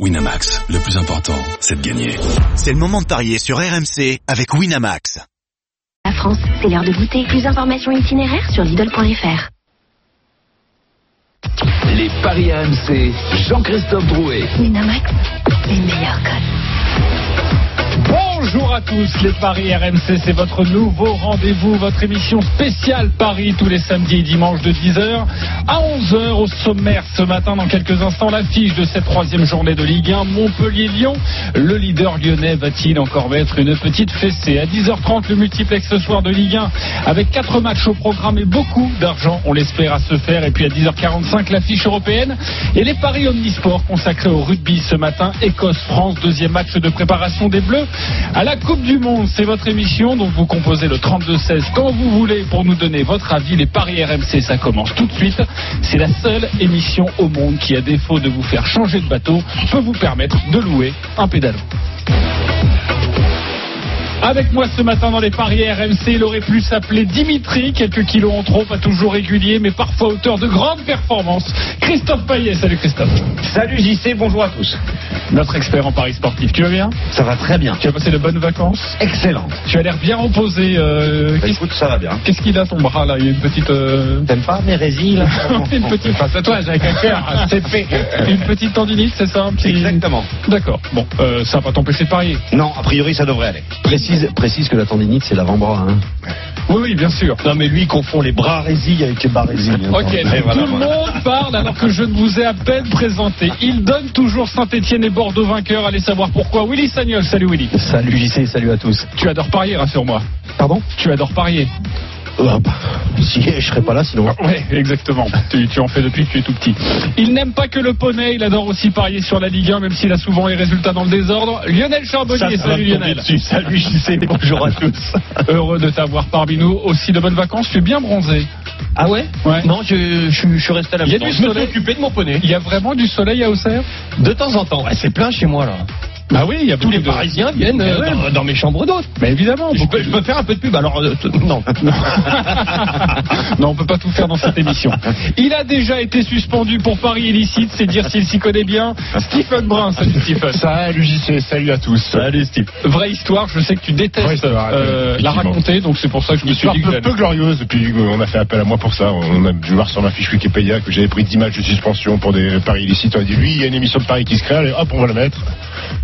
Winamax, le plus important, c'est de gagner. C'est le moment de parier sur RMC avec Winamax. La France, c'est l'heure de goûter. Plus d'informations itinéraires sur Lidl.fr. Les paris RMC, Jean-Christophe Drouet. Winamax, les meilleurs codes. Bonjour à tous, les Paris RMC, c'est votre nouveau rendez-vous, votre émission spéciale Paris tous les samedis et dimanches de 10h à 11h au sommaire ce matin. Dans quelques instants, l'affiche de cette troisième journée de Ligue 1, Montpellier-Lyon. Le leader lyonnais va-t-il encore mettre une petite fessée? À 10h30, le multiplex ce soir de Ligue 1 avec quatre matchs au programme et beaucoup d'argent, on l'espère, à se faire. Et puis à 10h45, l'affiche européenne et les Paris Omnisport consacrés au rugby ce matin. Écosse-France, deuxième match de préparation des Bleus à la Coupe du Monde. C'est votre émission, donc vous composez le 32-16 quand vous voulez pour nous donner votre avis. Les Paris RMC, ça commence tout de suite. C'est la seule émission au monde qui, à défaut de vous faire changer de bateau, peut vous permettre de louer un pédalo. Avec moi ce matin dans les paris RMC, il aurait pu s'appeler Dimitri, quelques kilos en trop, pas toujours régulier, mais parfois auteur de grandes performances. Christophe Payet, salut Christophe. Salut JC, bonjour à tous. Notre expert en paris sportif, tu vas bien? Ça va très bien. Tu as passé de bonnes vacances? Excellent. Tu as l'air bien reposé. Euh, Bah, écoute, ça va bien. Qu'est-ce qu'il a ton bras là? Il y a une petite... euh, T'aimes pas mes là? Une petite face à toi avec un cœur, c'est fait. Une petite tendinite, c'est ça? Un petit... Exactement. D'accord. Bon, euh, ça va pas t'empêcher de parier. Non, a priori, ça devrait aller. Précise, précise que la tendinite, c'est l'avant-bras. Hein. Oui, oui, bien sûr. Non, mais lui, il confond les bras résilles avec les bas résilles. Ok, tout le monde parle alors que je ne vous ai à peine présenté. Il donne toujours Saint-Etienne et Bordeaux vainqueurs. Allez savoir pourquoi. Willy Sagnol, salut Willy. Salut JC, salut à tous. Tu adores parier, rassure-moi. Pardon? Tu adores parier. Ah, bah, Si, je serais pas là sinon. Oui, exactement. Tu, tu en fais depuis que tu es tout petit. Il n'aime pas que le poney, il adore aussi parier sur la Ligue 1, même s'il a souvent les résultats dans le désordre. Lionel Charbonnier, salut Lionel. Salut JC, bonjour à tous. Heureux de t'avoir parmi nous. Aussi de bonnes vacances, tu es bien bronzé. Ah ouais? Ouais. Non, je, je, je suis resté à la Il y a maison. du Je me soleil. suis occupé de mon poney. Il y a vraiment du soleil à Auxerre? De temps en temps. Ouais, c'est plein chez moi là. Bah oui, il y a Tous les de- Parisiens viennent Mais euh, ouais. dans, dans mes chambres d'hôtes. Mais évidemment. Je peux, de- je peux faire un peu de pub alors. euh, non. non, on peut pas tout faire dans cette émission. Il a déjà été suspendu pour paris illicite, c'est dire s'il s'y connaît bien. Stephen Brun, salut Stephen. Salut JC, salut à tous. Salut Steve. Vraie histoire, je sais que tu détestes euh, la raconter, donc c'est pour ça que je me suis dit que peu, j'allais- peu glorieuse, et puis euh, on a fait appel à moi pour ça. On a dû voir sur ma fiche Wikipédia que j'avais pris 10 matchs de suspension pour des paris illicites. On a dit, lui, il y a une émission de paris qui se crée, allez, hop, on va la mettre,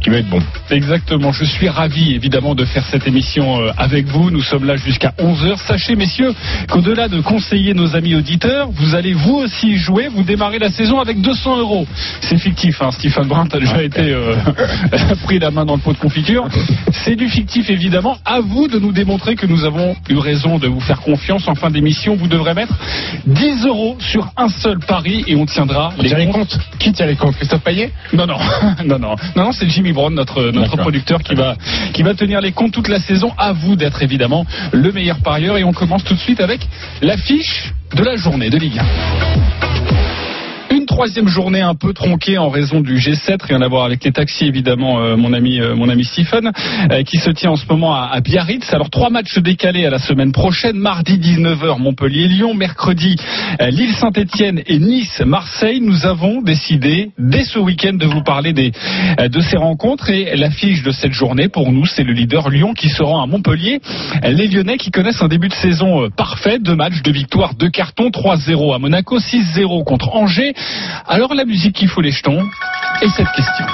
qui va être bon. Exactement, je suis ravi évidemment de faire cette émission euh, avec vous. Nous sommes là jusqu'à 11h. Sachez messieurs qu'au-delà de conseiller nos amis auditeurs, vous allez vous aussi jouer, vous démarrez la saison avec 200 euros. C'est fictif, hein. Stephen Brun, t'as déjà été euh, pris la main dans le pot de confiture. C'est du fictif évidemment. À vous de nous démontrer que nous avons eu raison de vous faire confiance. En fin d'émission, vous devrez mettre 10 euros sur un seul pari et on tiendra On tient les comptes Qui tient les comptes? Christophe Payet? Non, non, non, non, non, non, c'est Jimmy Brown, notre, notre producteur, qui va, qui va tenir les comptes toute la saison. À vous d'être évidemment le meilleur parieur. Et on commence tout de suite avec l'affiche de la journée de Ligue 1. Une troisième journée un peu tronquée en raison du G7, rien à voir avec les taxis évidemment, euh, mon ami euh, mon ami Stephen, euh, qui se tient en ce moment à, Biarritz. Alors trois matchs décalés à la semaine prochaine, mardi 19h Montpellier-Lyon, mercredi euh, Lille Saint-Etienne et Nice-Marseille. Nous avons décidé dès ce week-end de vous parler des, de ces rencontres et l'affiche de cette journée pour nous c'est le leader Lyon qui se rend à Montpellier. Les Lyonnais qui connaissent un début de saison parfait, deux matchs, deux victoires, deux cartons, 3-0 à Monaco, 6-0 contre Angers. Alors la musique qui fout les jetons et cette question.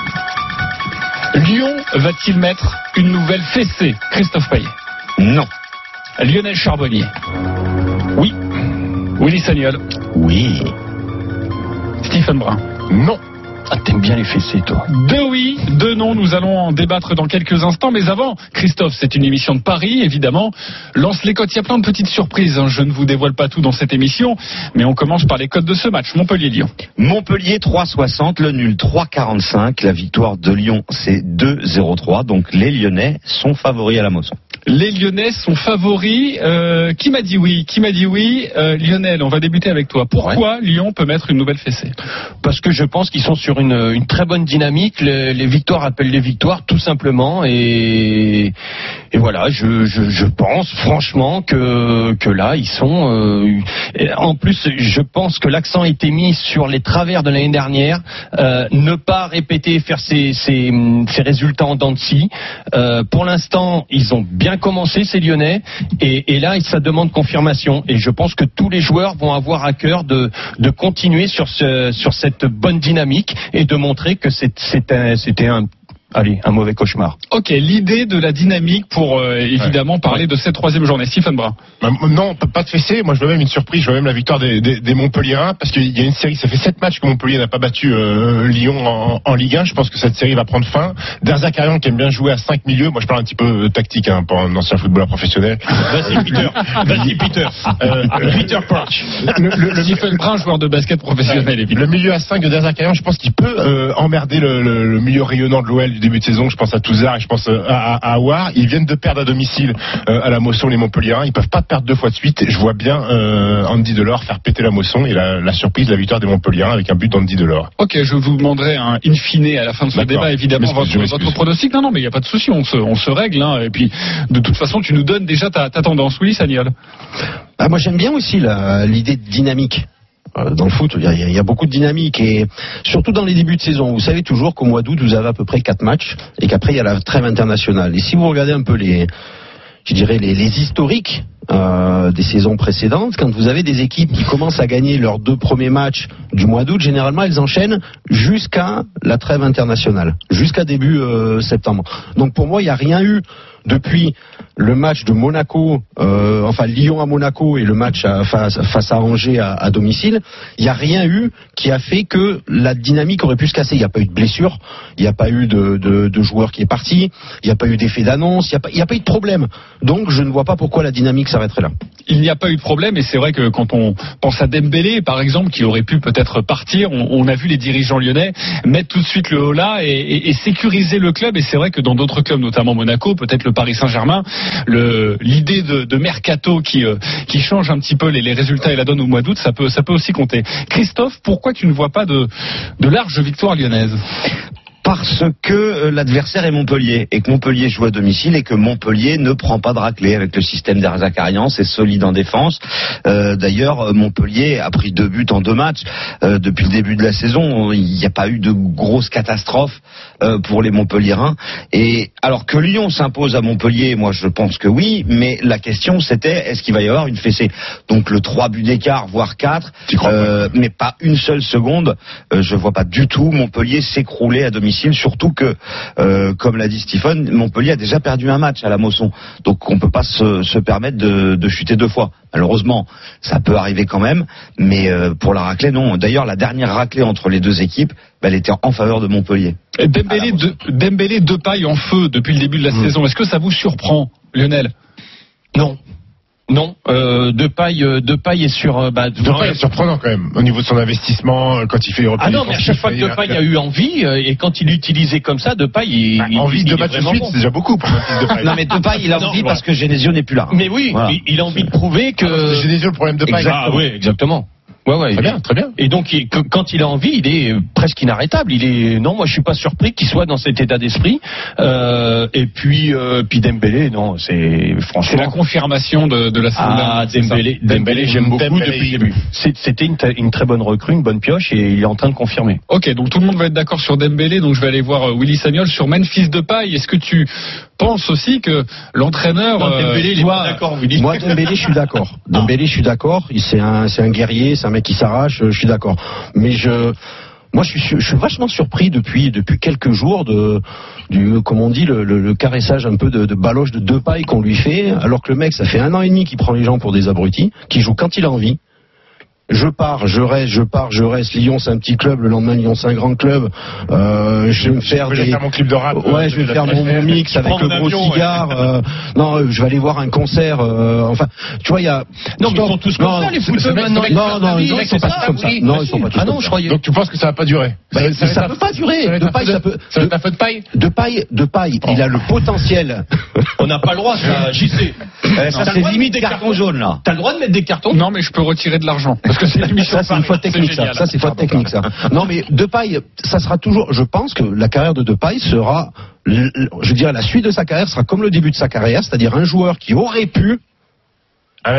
Lyon va-t-il mettre une nouvelle fessée Christophe Payet? Non. Lionel Charbonnier? Oui. Willy Sagnol? Oui. Stephen Brun? Non. Ah, t'aimes bien les fessées, toi. Deux oui, deux non, nous allons en débattre dans quelques instants. Mais avant, Christophe, c'est une émission de Paris, évidemment. Lance les codes, il y a plein de petites surprises. hein. Je ne vous dévoile pas tout dans cette émission, mais on commence par les codes de ce match. Montpellier-Lyon. Montpellier 3,60, le nul 3,45. La victoire de Lyon, c'est 2,03. Donc les Lyonnais sont favoris à la moisson. Les Lyonnais sont favoris. Euh, qui m'a dit oui? Qui m'a dit oui? Euh, Lionel, on va débuter avec toi. Pourquoi Lyon peut mettre une nouvelle fessée? Parce que je pense qu'ils sont sur une, une très bonne dynamique. Les, victoires appellent les victoires, tout simplement. Et, voilà, je, je, pense franchement que, que là, ils sont. euh, en plus, je pense que l'accent a été mis sur les travers de l'année dernière. Euh, ne pas répéter, faire ces, ces résultats en dents de scie. Euh, pour l'instant, ils ont bien commencé, ces Lyonnais. Et, et là, ça demande confirmation. Et je pense que tous les joueurs vont avoir à cœur de, de continuer sur, ce, sur cette bonne dynamique et de montrer que c'est un- c'était un, allez, un mauvais cauchemar. Ok, l'idée de la dynamique pour euh, évidemment parler de cette troisième journée. Stephen Brun. Bah, Non, pas de fessée. Moi, je veux même une surprise. Je veux même la victoire des, des, des Montpelliérains parce qu'il y a une série. Ça fait sept matchs que Montpellier n'a pas battu euh, Lyon en, en Ligue 1. Je pense que cette série va prendre fin. Derzakarian qui aime bien jouer à 5 milieux. Moi, je parle un petit peu euh, tactique hein, pour un ancien footballeur professionnel. Vas-y, Peter. Vas-y, Peter. Euh, Peter Crouch. le, le- le- Stephen Brun, joueur de basket professionnel, évidemment. le milieu à 5 de Derzakarian, je pense qu'il peut euh, emmerder le, le- le milieu rayonnant de l'OL du début de saison. Je pense à Touzard et je pense euh, à, à, à Aouar. Ils viennent de perdre à domicile euh, à la Mosson les Montpelliérains. Ils peuvent pas perdre deux fois de suite. Je vois bien euh, Andy Delors faire péter la Mosson et la, la surprise, la victoire des Montpelliérains avec un but d'Andy Delors. Ok, je vous demanderai un in fine à la fin de ce débat, évidemment, votre, votre pronostic. Non, non, mais il n'y a pas de souci, on se, on se règle. Hein, et puis, de toute façon, tu nous donnes déjà ta, ta tendance. Oui, Sagnol. Ah, moi j'aime bien aussi l'idée de dynamique. Euh, Dans le foot, il y, a, il y a beaucoup de dynamique et surtout dans les débuts de saison. Vous savez toujours qu'au mois d'août, vous avez à peu près quatre matchs et qu'après il y a la trêve internationale. Et si vous regardez un peu les, je dirais les, les historiques euh, des saisons précédentes, quand vous avez des équipes qui commencent à gagner leurs deux premiers matchs du mois d'août, généralement elles enchaînent jusqu'à la trêve internationale, jusqu'à début euh, septembre. Donc pour moi, il n'y a rien eu depuis le match de Monaco, euh, enfin Lyon à Monaco et le match face, à Angers à, domicile, il n'y a rien eu qui a fait que la dynamique aurait pu se casser. Il n'y a pas eu de blessure, il n'y a pas eu de, de, joueur qui est parti, il n'y a pas eu d'effet d'annonce, il n'y a, pas- eu de problème. Donc je ne vois pas pourquoi la dynamique s'arrêterait là. Il n'y a pas eu de problème et c'est vrai que quand on pense à Dembélé, par exemple, qui aurait pu peut-être partir, on, a vu les dirigeants lyonnais mettre tout de suite le haut là et, et- et sécuriser le club. Et c'est vrai que dans d'autres clubs, notamment Monaco, peut-être le Paris Saint-Germain, l'idée de, mercato qui, euh, qui change un petit peu les, les résultats et la donne au mois d'août, ça peut, ça peut aussi compter. Christophe, pourquoi tu ne vois pas de, de large victoire lyonnaise? Parce que euh, l'adversaire est Montpellier et que Montpellier joue à domicile et que Montpellier ne prend pas de raclée avec le système d'Arzakarian, c'est solide en défense. Euh, D'ailleurs, euh, Montpellier a pris deux buts en deux matchs euh, depuis le début de la saison. Il n'y a pas eu de grosses catastrophes euh, pour les Montpelliérains. Et alors que Lyon s'impose à Montpellier, moi je pense que oui, mais la question c'était est-ce qu'il va y avoir une fessée? Donc le 3 buts d'écart, voire 4, Tu crois euh, mais pas une seule seconde. Je vois pas du tout Montpellier s'écrouler à domicile, surtout que, euh, comme l'a dit Stephen, Montpellier a déjà perdu un match à la Mosson, donc on peut pas se, se permettre de, de chuter deux fois. Malheureusement, ça peut arriver quand même, mais euh, pour la raclée, non. D'ailleurs, la dernière raclée entre les deux équipes, bah, elle était en faveur de Montpellier. Et Dembélé, de, Dembélé deux pailles en feu depuis le début de la saison. Est-ce que ça vous surprend, Lionel? Non. Non, euh, de paille, euh, de paille est sur. euh, bah, Depay est surprenant quand même au niveau de son investissement euh, quand il fait les Ah non, mais à chaque fois que Depay a eu envie, euh, et quand il l'utilisait comme ça, Depay, il, il- envie il de est battre de suite, bon. c'est déjà beaucoup pour de. Non, mais Depay, il a Non, envie voilà. parce que Genesio n'est plus là. Mais oui, Voilà. il, il a envie de prouver que. J'ai des yeux le problème de Depay. Ah oui, exactement. Ouais, ouais. Très bien, très bien. Et donc, il- que- quand il a envie, il est euh, presque inarrêtable. Il est non, moi je suis pas surpris qu'il soit dans cet état d'esprit. Euh, et puis, euh, puis Dembélé, non, c'est C'est la franchement. confirmation de, de la saison. Ah, Dembélé, Dembélé, j'aime beaucoup Dembélé, depuis le début. C'était une, une très bonne recrue, une bonne pioche, et il est en train de confirmer. Ok, donc tout le monde va être d'accord sur Dembélé, donc je vais aller voir euh, Willy Sagnol sur Memphis Depay. Est-ce que tu penses aussi que l'entraîneur euh, Dembélé, il est d'accord, Willy. Moi, Dembélé, je suis d'accord. Dembélé, je suis d'accord. Il- C'est un, c'est un guerrier, c'est un qui s'arrache. Je suis d'accord. Mais je, moi, je suis, je vachement surpris depuis, depuis quelques jours de, du, comme on dit, le caressage un peu de, de baloche de deux pailles qu'on lui fait, alors que le mec, ça fait un an et demi qu'il prend les gens pour des abrutis, qui joue quand il a envie. Je pars, je reste, je pars, je reste. Lyon, c'est un petit club. Le lendemain, Lyon, c'est un grand club. Euh, je vais me faire Je vais des. faire mon clip de rap. Ouais, euh, je vais faire mon, mon mix avec le mon gros avion, ouais. cigare. euh, non, euh, je vais aller voir un concert. euh, enfin, tu vois, il y a. Non, mais ils sont tous comme Non, ça, les c'est- maintenant. Non, non, ils sont pas tous comme ça. oui. Non, ils sont pas tous Ah non, je croyais. Donc tu penses que ça va pas durer? Bah, ça, peut pas durer. De paille, ça de- peut. ça va être un feu de paille? De paille, de paille. Il a le potentiel. On n'a pas le droit, ça, JC. Euh, ça, c'est limite carton jaune, là. T'as le droit de mettre des cartons? Non, mais je peux retirer de l'argent. Parce que c'est une émission Ça, c'est une faute technique, ça. génial. Ça, c'est faute technique, ça. Non, mais Depay, ça sera toujours. Je pense que la carrière de Depay sera, je dirais, la suite de sa carrière sera comme le début de sa carrière, c'est-à-dire un joueur qui aurait pu,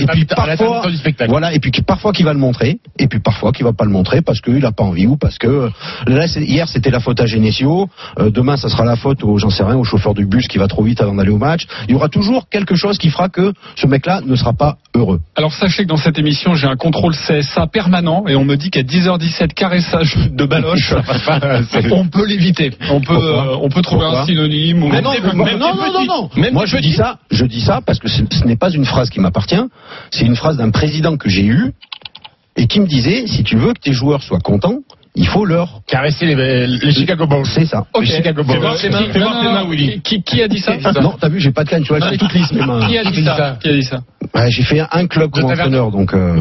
et puis à la parfois, fin du spectacle. voilà, et puis parfois qui va le montrer, et puis parfois qui va pas le montrer parce qu'il a pas envie ou parce que là, c'est- hier c'était la faute à Genesio, euh, demain ça sera la faute au, j'en sais rien, au chauffeur du bus qui va trop vite avant d'aller au match. Il y aura toujours quelque chose qui fera que ce mec-là ne sera pas heureux. Alors sachez que dans cette émission, j'ai un contrôle CSA permanent et on me dit qu'à 10h17, caressage de baloche, on peut l'éviter. On peut, euh, on peut trouver Pourquoi un synonyme ou Mais non, Même mais des- moi- même non, non, non, non. Même Moi, je dis ça, je dis ça parce que ce, ce n'est pas une phrase qui m'appartient. C'est une phrase d'un président que j'ai eu et qui me disait si tu veux que tes joueurs soient contents, il faut leur. Caresser les, les Chicago Bulls. C'est ça. Ok. Les Chicago Bulls. Fais voir tes mains. Willy. Qui, qui a dit ça Non, t'as vu, j'ai pas de canne, tu vois, sont toutes lisses mes mains. Qui a dit ça Qui a dit ça Ouais, j'ai fait un club comme entraîneur, donc euh,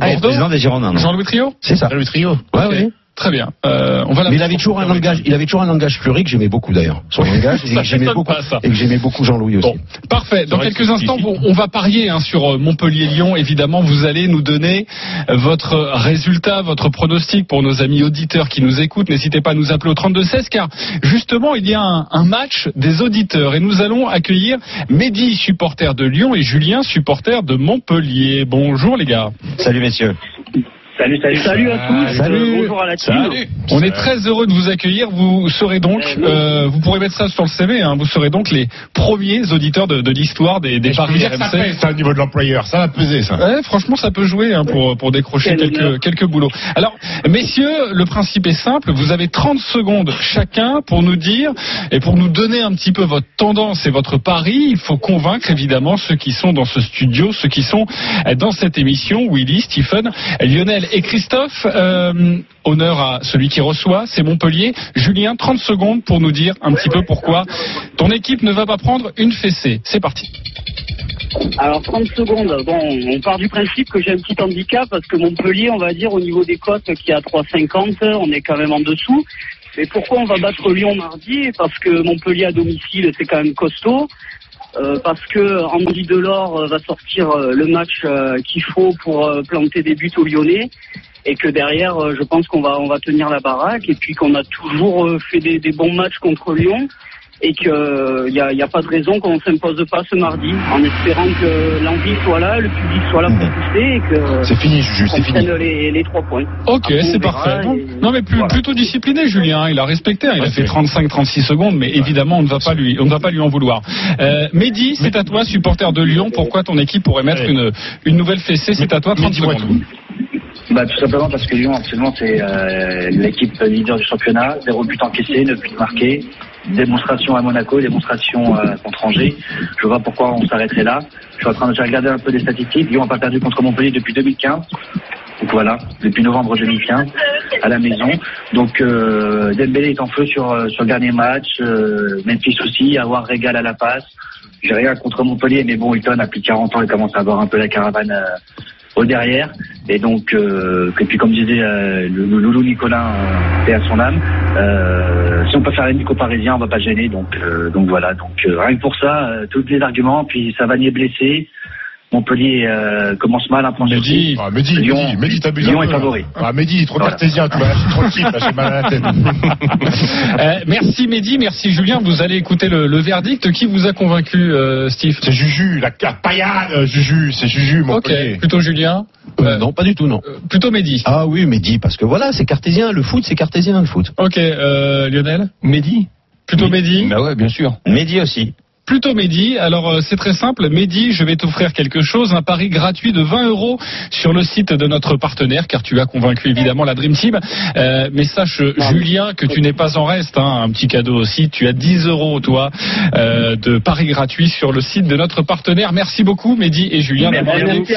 Ah, président des Girondins, Jean-Louis Trio c'est ça. Le trio. Ouais, Ok. ouais. Très bien. Euh, on va la Mais il avait toujours un langage, il avait toujours un langage fleuri que j'aimais beaucoup d'ailleurs. Son langage, et que j'aimais beaucoup, pas, ça. et que j'aimais beaucoup Jean-Louis aussi. Bon, parfait. Dans quelques que instants, on va parier hein, sur euh, Montpellier-Lyon. Évidemment, vous allez nous donner euh, votre résultat, votre pronostic pour nos amis auditeurs qui nous écoutent. N'hésitez pas à nous appeler au 32-16 car justement, il y a un, un match des auditeurs et nous allons accueillir Mehdi, supporter de Lyon, et Julien, supporter de Montpellier. Bonjour les gars. Salut, messieurs. Salut, salut, salut à tous. Salut. Euh, bonjour à la team. On est très heureux de vous accueillir. Vous serez donc, euh, vous pourrez mettre ça sur le CV, hein, vous serez donc les premiers auditeurs de, de l'histoire des, des paris que ça RMC. pèse, ça, au niveau de l'employeur. Ça va peser, ça. Ouais, franchement, ça peut jouer hein, pour, pour décrocher Quel quelques, honneur. quelques boulots. Alors, messieurs, le principe est simple. Vous avez 30 secondes chacun pour nous dire et pour nous donner un petit peu votre tendance et votre pari. Il faut convaincre évidemment ceux qui sont dans ce studio, ceux qui sont euh, dans cette émission. Willy, Stephen, Lionel et Christophe. Euh, honneur à celui qui reçoit, c'est Montpellier. Julien, 30 secondes pour nous dire un petit peu pourquoi ton équipe ne va pas prendre une fessée. C'est parti. Alors 30 secondes. Bon, on part du principe que j'ai un petit handicap parce que Montpellier, on va dire au niveau des cotes qui est à 3,50, on est quand même en dessous. Mais pourquoi on va battre Lyon mardi? Parce que Montpellier à domicile, c'est quand même costaud. Euh, parce que Andy Delors euh, va sortir euh, le match qu'il faut pour planter des buts aux Lyonnais. Et que derrière, je pense qu'on va on va tenir la baraque. Et puis qu'on a toujours fait des, des bons matchs contre Lyon et qu'il n'y a, y a pas de raison qu'on ne s'impose pas ce mardi en espérant que l'envie soit là, le public soit là pour pousser et que C'est fini, Juju, qu'on c'est fini. les, les trois points. Ok, c'est parfait. Non, et- non, mais plus, voilà. plutôt discipliné, Julien. hein. Il a respecté. hein. Il a fait c'est- 35-36 secondes, mais évidemment, on ne va pas lui, on ne va pas lui en vouloir. Euh, Mehdi, c'est à toi, supporter de Lyon. Pourquoi ton équipe pourrait mettre une, une nouvelle fessée? C'est à toi, 30 dis-moi secondes. Bah, tout simplement parce que Lyon, actuellement, c'est euh, l'équipe leader du championnat. Zéro but encaissé, neuf buts marqués. Démonstration à Monaco, démonstration euh, contre Angers. Je vois pourquoi on s'arrêterait là. Je suis en train de j'ai regardé un peu des statistiques. Lyon n'a pas perdu contre Montpellier depuis 2015. Donc voilà, depuis novembre 2015 à la maison. Donc euh, Dembélé est en feu sur euh, sur le dernier match. Euh, Memphis aussi, avoir régal à la passe. J'ai rien contre Montpellier, mais bon, Hilton a plus de 40 ans, il commence à avoir un peu la caravane euh, derrière. Et donc, euh, et puis comme disait euh, le, loulou Nicolas, euh, paix à son âme, euh, si on peut faire les Nico parisiens, on va pas gêner. Donc, euh, donc voilà. Donc euh, rien que pour ça, euh, tous les arguments. Puis Savanier blessé. Montpellier euh, commence mal, un point sur Mehdi. Ah, Mehdi, Lyon- Mehdi, Mehdi, t'abuses Lyon un est peu, favori. Ah, Mehdi, trop Voilà. cartésien, tu m'as lâché trop là, j'ai mal à la tête. Euh, merci Mehdi, merci Julien. Vous allez écouter le, le verdict. Qui vous a convaincu, euh, Steve C'est Juju, la carte paillade, euh, Juju, c'est Juju, Ok, Montpellier. plutôt Julien. Non, pas du tout, non. euh, plutôt Mehdi. Ah oui, dis parce que voilà, c'est cartésien. Le foot, c'est cartésien, le foot. Ok, euh, Lionel. Mehdi Plutôt Mehdi. Bah ouais, bien sûr. Mehdi aussi. Plutôt Mehdi. Alors euh, c'est très simple. Mehdi, je vais t'offrir quelque chose, un pari gratuit de 20 euros sur le site de notre partenaire, car tu as convaincu évidemment la Dream Team. Euh, mais sache, Julien, que tu n'es pas en reste. hein. un petit cadeau aussi. Tu as 10 euros, toi, euh, de paris gratuits sur le site de notre partenaire. Merci beaucoup, Mehdi et Julien, d'avoir été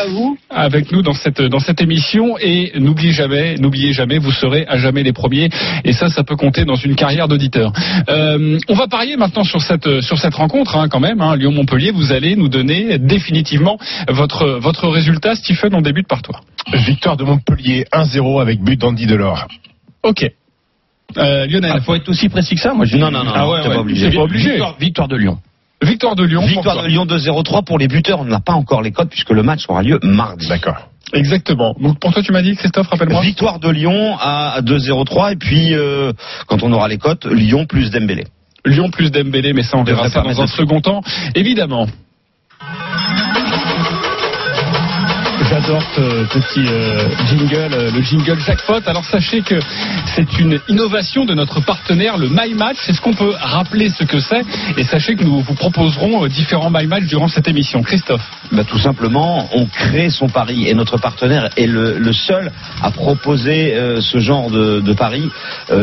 avec nous dans cette dans cette émission et n'oubliez jamais, n'oubliez jamais, vous serez à jamais les premiers et ça, ça peut compter dans une carrière d'auditeur. Euh, on va parier maintenant sur cette sur cette rencontre hein, quand même. Hein, Lyon-Montpellier, vous allez nous donner définitivement votre votre résultat. Stephen, on débute par toi. Victoire de Montpellier 1-0 avec but d'Andy Delors. Ok. Euh, Lionel. Il faut être aussi précis que ça. Moi, je- Non, non, non, Ah ouais, ouais, pas obligé. c'est pas obligé. Victoire, victoire de Lyon. Victoire de Lyon. Victoire de Lyon 2-0-3 pour les buteurs. On n'a pas encore les codes puisque le match aura lieu mardi. D'accord. Exactement. Donc pour toi, tu m'as dit Christophe, rappelle-moi. Victoire de Lyon à 2-0-3 et puis euh, quand on aura les cotes, Lyon plus Dembélé. Lyon plus Dembélé, mais ça on verra ça dans un second temps. Évidemment. J'adore ce petit euh, jingle, euh, le jingle jackpot. Alors sachez que c'est une innovation de notre partenaire, le My Match. Est-ce qu'on peut rappeler ce que c'est Et sachez que nous vous proposerons euh, différents My Match durant cette émission. Christophe. Bah, tout simplement, on crée son pari et notre partenaire est le, seul à proposer ce genre de, pari.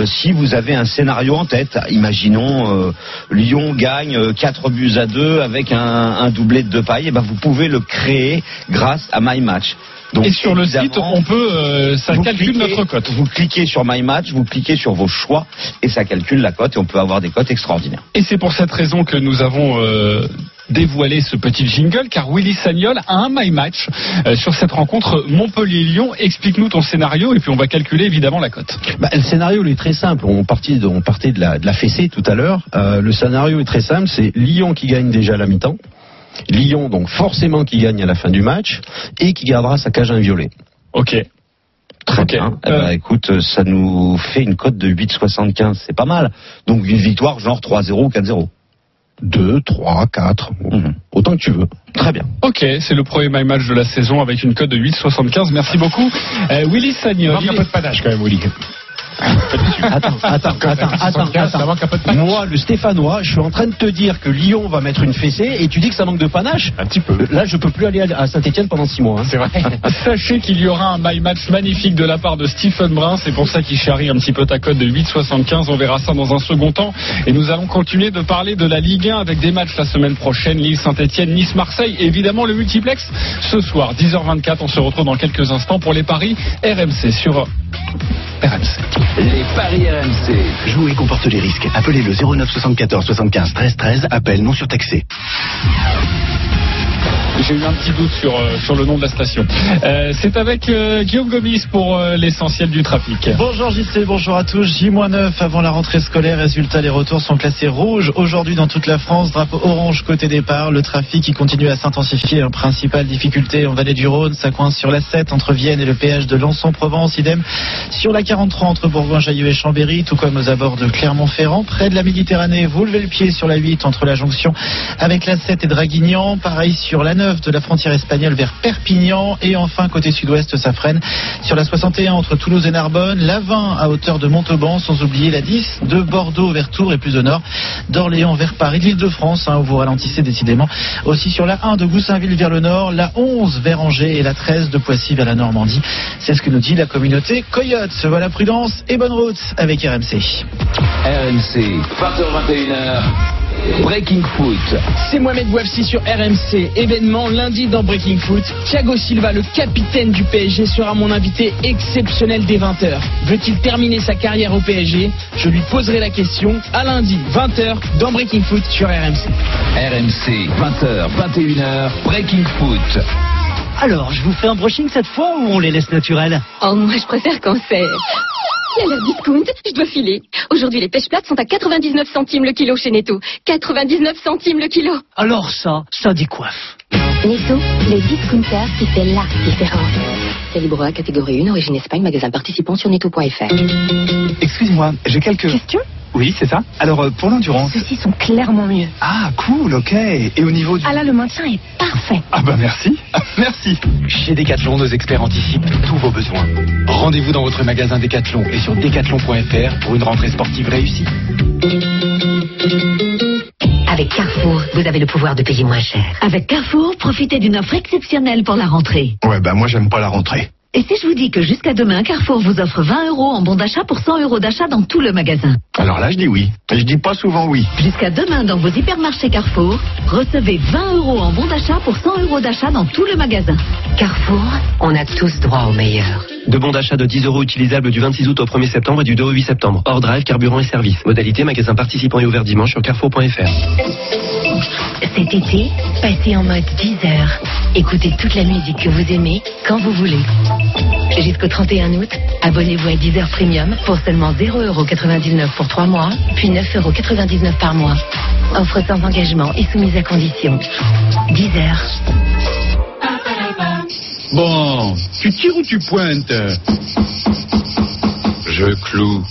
Si vous avez un scénario en tête, imaginons Lyon gagne euh, 4 buts à 2 avec un, un doublé de deux pailles, et ben vous pouvez le créer grâce à My Match. Donc, Et sur le site, on peut, euh, ça vous calcule cliquez- notre cote. Vous cliquez sur My Match, vous cliquez sur vos choix et ça calcule la cote et on peut avoir des cotes extraordinaires. Et c'est pour cette raison que nous avons euh, dévoilé ce petit jingle, car Willy Sagnol a un My Match euh, sur cette rencontre Montpellier-Lyon. Explique-nous ton scénario et puis on va calculer évidemment la cote. Bah, le scénario il est très simple. On partait de, on partait de la, de la fessée tout à l'heure. Euh, le scénario est très simple. C'est Lyon qui gagne déjà à la mi-temps. Lyon donc forcément qui gagne à la fin du match et qui gardera sa cage inviolée. Ok. Très Ok. bien. Eh Euh, ben, écoute, ça nous fait une cote de 8,75. C'est pas mal. Donc une victoire genre 3-0 ou 4-0. 2, 3, 4, Mhm. autant que tu veux. Très bien. Ok, c'est le premier My Match de la saison avec une cote de 8,75. Merci beaucoup. Euh, Willy Sagnol. il un peu de panache quand même, Willy. Attends, attends, attends, attends, Ça manque un peu de attends. Moi, le Stéphanois, je suis en train de te dire que Lyon va mettre une fessée et tu dis que ça manque de panache Un petit peu. Là, je peux plus aller à Saint-Etienne pendant 6 mois. hein. C'est vrai. Sachez qu'il y aura un My Match magnifique de la part de Stephen Brun. C'est pour ça qu'il charrie un petit peu ta cote de 8,75. On verra ça dans un second temps. Et nous allons continuer de parler de la Ligue 1 avec des matchs la semaine prochaine. Lille, Saint-Etienne, Nice, Marseille. Et évidemment, le multiplex ce soir, 10h24. On se retrouve dans quelques instants pour les paris RMC sur RMC. Les paris RMC. Jouer comporte les risques. Appelez le 09 74 75 13 13. Appel non surtaxé. J'ai eu un petit doute sur, euh, sur le nom de la station. Euh, c'est avec euh, Guillaume Gomis pour l'essentiel du trafic. Bonjour JC, bonjour à tous. J-9 avant la rentrée scolaire. Résultat, les retours sont classés rouges aujourd'hui dans toute la France. Drapeau orange côté départ. Le trafic qui continue à s'intensifier. En principale difficulté en vallée du Rhône. Ça coince sur la 7 entre Vienne et le péage de Lançon-Provence. Idem sur la 43 entre Bourgoin-Jallieu et Chambéry. Tout comme aux abords de Clermont-Ferrand. Près de la Méditerranée, vous levez le pied sur la 8 entre la jonction avec la 7 et Draguignan. Pareil sur la 9 de la frontière espagnole vers Perpignan. Et enfin, côté sud-ouest, ça freine sur la 61 entre Toulouse et Narbonne. La 20 à hauteur de Montauban, sans oublier la 10 de Bordeaux vers Tours et plus au nord d'Orléans vers Paris. L'île de France, hein, où vous ralentissez décidément. Aussi sur la 1 de Goussainville vers le nord, la 11 vers Angers et la 13 de Poissy vers la Normandie. C'est ce que nous dit la communauté Coyote. Voilà prudence et bonne route avec RMC. RMC, 20h21h. Breaking Foot. C'est Mohamed Bouafsi sur RMC. Événement lundi dans Breaking Foot. Thiago Silva, le capitaine du PSG, sera mon invité exceptionnel des 20h. Veut-il terminer sa carrière au PSG Je lui poserai la question à lundi, 20h, dans Breaking Foot sur RMC. RMC, 20h, 21h. Breaking Foot. Alors, je vous fais un brushing cette fois ou on les laisse naturels Oh, moi, je préfère quand c'est... Il y a l'air discount, je dois filer. Aujourd'hui, les pêches plates sont à 99 centimes le kilo chez Netto. 99 centimes le kilo. Alors ça, ça décoiffe. Netto, les discounters qui fait la différence. Calibre A, catégorie 1, origine Espagne, magasin participant sur netto.fr. Excuse-moi, j'ai quelques... Question Oui, c'est ça. Alors, euh, pour l'endurance... Ceux-ci sont clairement mieux. Ah, cool, ok. Et au niveau du... Ah là, le maintien est parfait. Ah bah merci, merci. Chez Decathlon, nos experts anticipent tous vos besoins. Rendez-vous dans votre magasin Decathlon et sur decathlon.fr pour une rentrée sportive réussie. Avec Carrefour, vous vous avez le pouvoir de payer moins cher. Avec Carrefour, profitez d'une offre exceptionnelle pour la rentrée. Ouais, bah moi j'aime pas la rentrée. Et si je vous dis que jusqu'à demain, Carrefour vous offre 20 euros en bon d'achat pour 100 euros d'achat dans tout le magasin Alors là, je dis oui. Et je dis pas souvent oui. Jusqu'à demain, dans vos hypermarchés Carrefour, recevez 20 euros en bon d'achat pour 100 euros d'achat dans tout le magasin. Carrefour, on a tous droit au meilleur. De bons d'achat de 10 euros utilisables du 26 août au 1er septembre et du 2 au 8 septembre. Hors drive, carburant et service. Modalité magasin participant et ouvert dimanche sur carrefour.fr. Cet été, passez en mode 10 heures. Écoutez toute la musique que vous aimez, quand vous voulez. Jusqu'au 31 août, abonnez-vous à Deezer Premium pour seulement 0,99€ pour 3 mois, puis 9,99€ par mois. Offre sans engagement et soumise à condition. Deezer. Bon, tu tires ou tu pointes? Je cloue.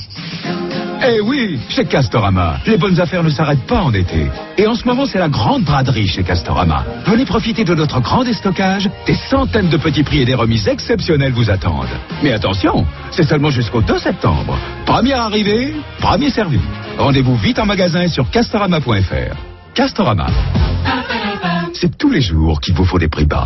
Eh oui, chez Castorama, les bonnes affaires ne s'arrêtent pas en été. Et en ce moment, c'est la grande braderie chez Castorama. Venez profiter de notre grand déstockage. Des centaines de petits prix et des remises exceptionnelles vous attendent. Mais attention, c'est seulement jusqu'au 2 septembre. Première arrivée, premier servi. Rendez-vous vite en magasin sur castorama.fr. Castorama. C'est tous les jours qu'il vous faut des prix bas.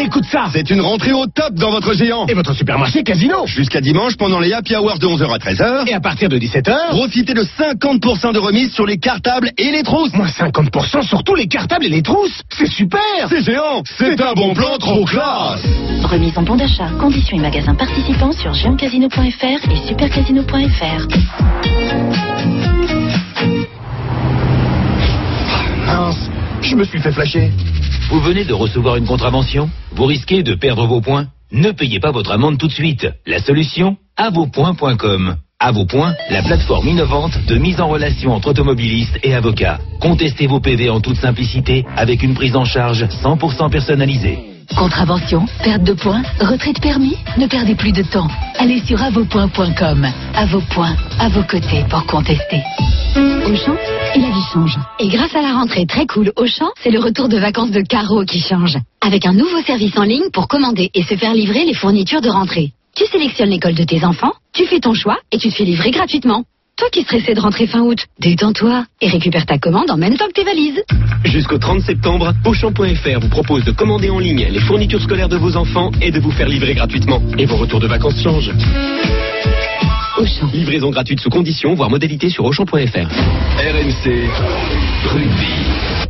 Écoute ça. C'est une rentrée au top dans votre géant. Et votre supermarché Casino. Jusqu'à dimanche, pendant les happy hours de 11h à 13h. Et à partir de 17h Profitez de 50% de remise sur les cartables et les trousses. Moins 50% sur tous les cartables et les trousses. C'est super. C'est géant. C'est un bon plan trop classe. Remise en bon d'achat. Conditions et magasins participants sur géantcasino.fr et supercasino.fr. Mince, je me suis fait flasher. Vous venez de recevoir une contravention Vous risquez de perdre vos points Ne payez pas votre amende tout de suite. La solution Avospoints.com. À vos points, la plateforme innovante de mise en relation entre automobilistes et avocats. Contestez vos PV en toute simplicité avec une prise en charge 100% personnalisée. Contravention, perte de points, retrait de permis Ne perdez plus de temps. Allez sur avospoints.com. À vos points, à vos côtés pour contester. Auchan, la vie change. Et grâce à la rentrée très cool Auchan, c'est le retour de vacances de Caro qui change. Avec un nouveau service en ligne pour commander et se faire livrer les fournitures de rentrée. Tu sélectionnes l'école de tes enfants, tu fais ton choix et tu te fais livrer gratuitement. Toi qui stressais de rentrer fin août, détends-toi et récupère ta commande en même temps que tes valises. Jusqu'au 30 septembre, Auchan.fr vous propose de commander en ligne les fournitures scolaires de vos enfants et de vous faire livrer gratuitement. Et vos retours de vacances changent. Auchan. Livraison gratuite sous conditions, voire modalité sur Auchan.fr. RMC Rugby.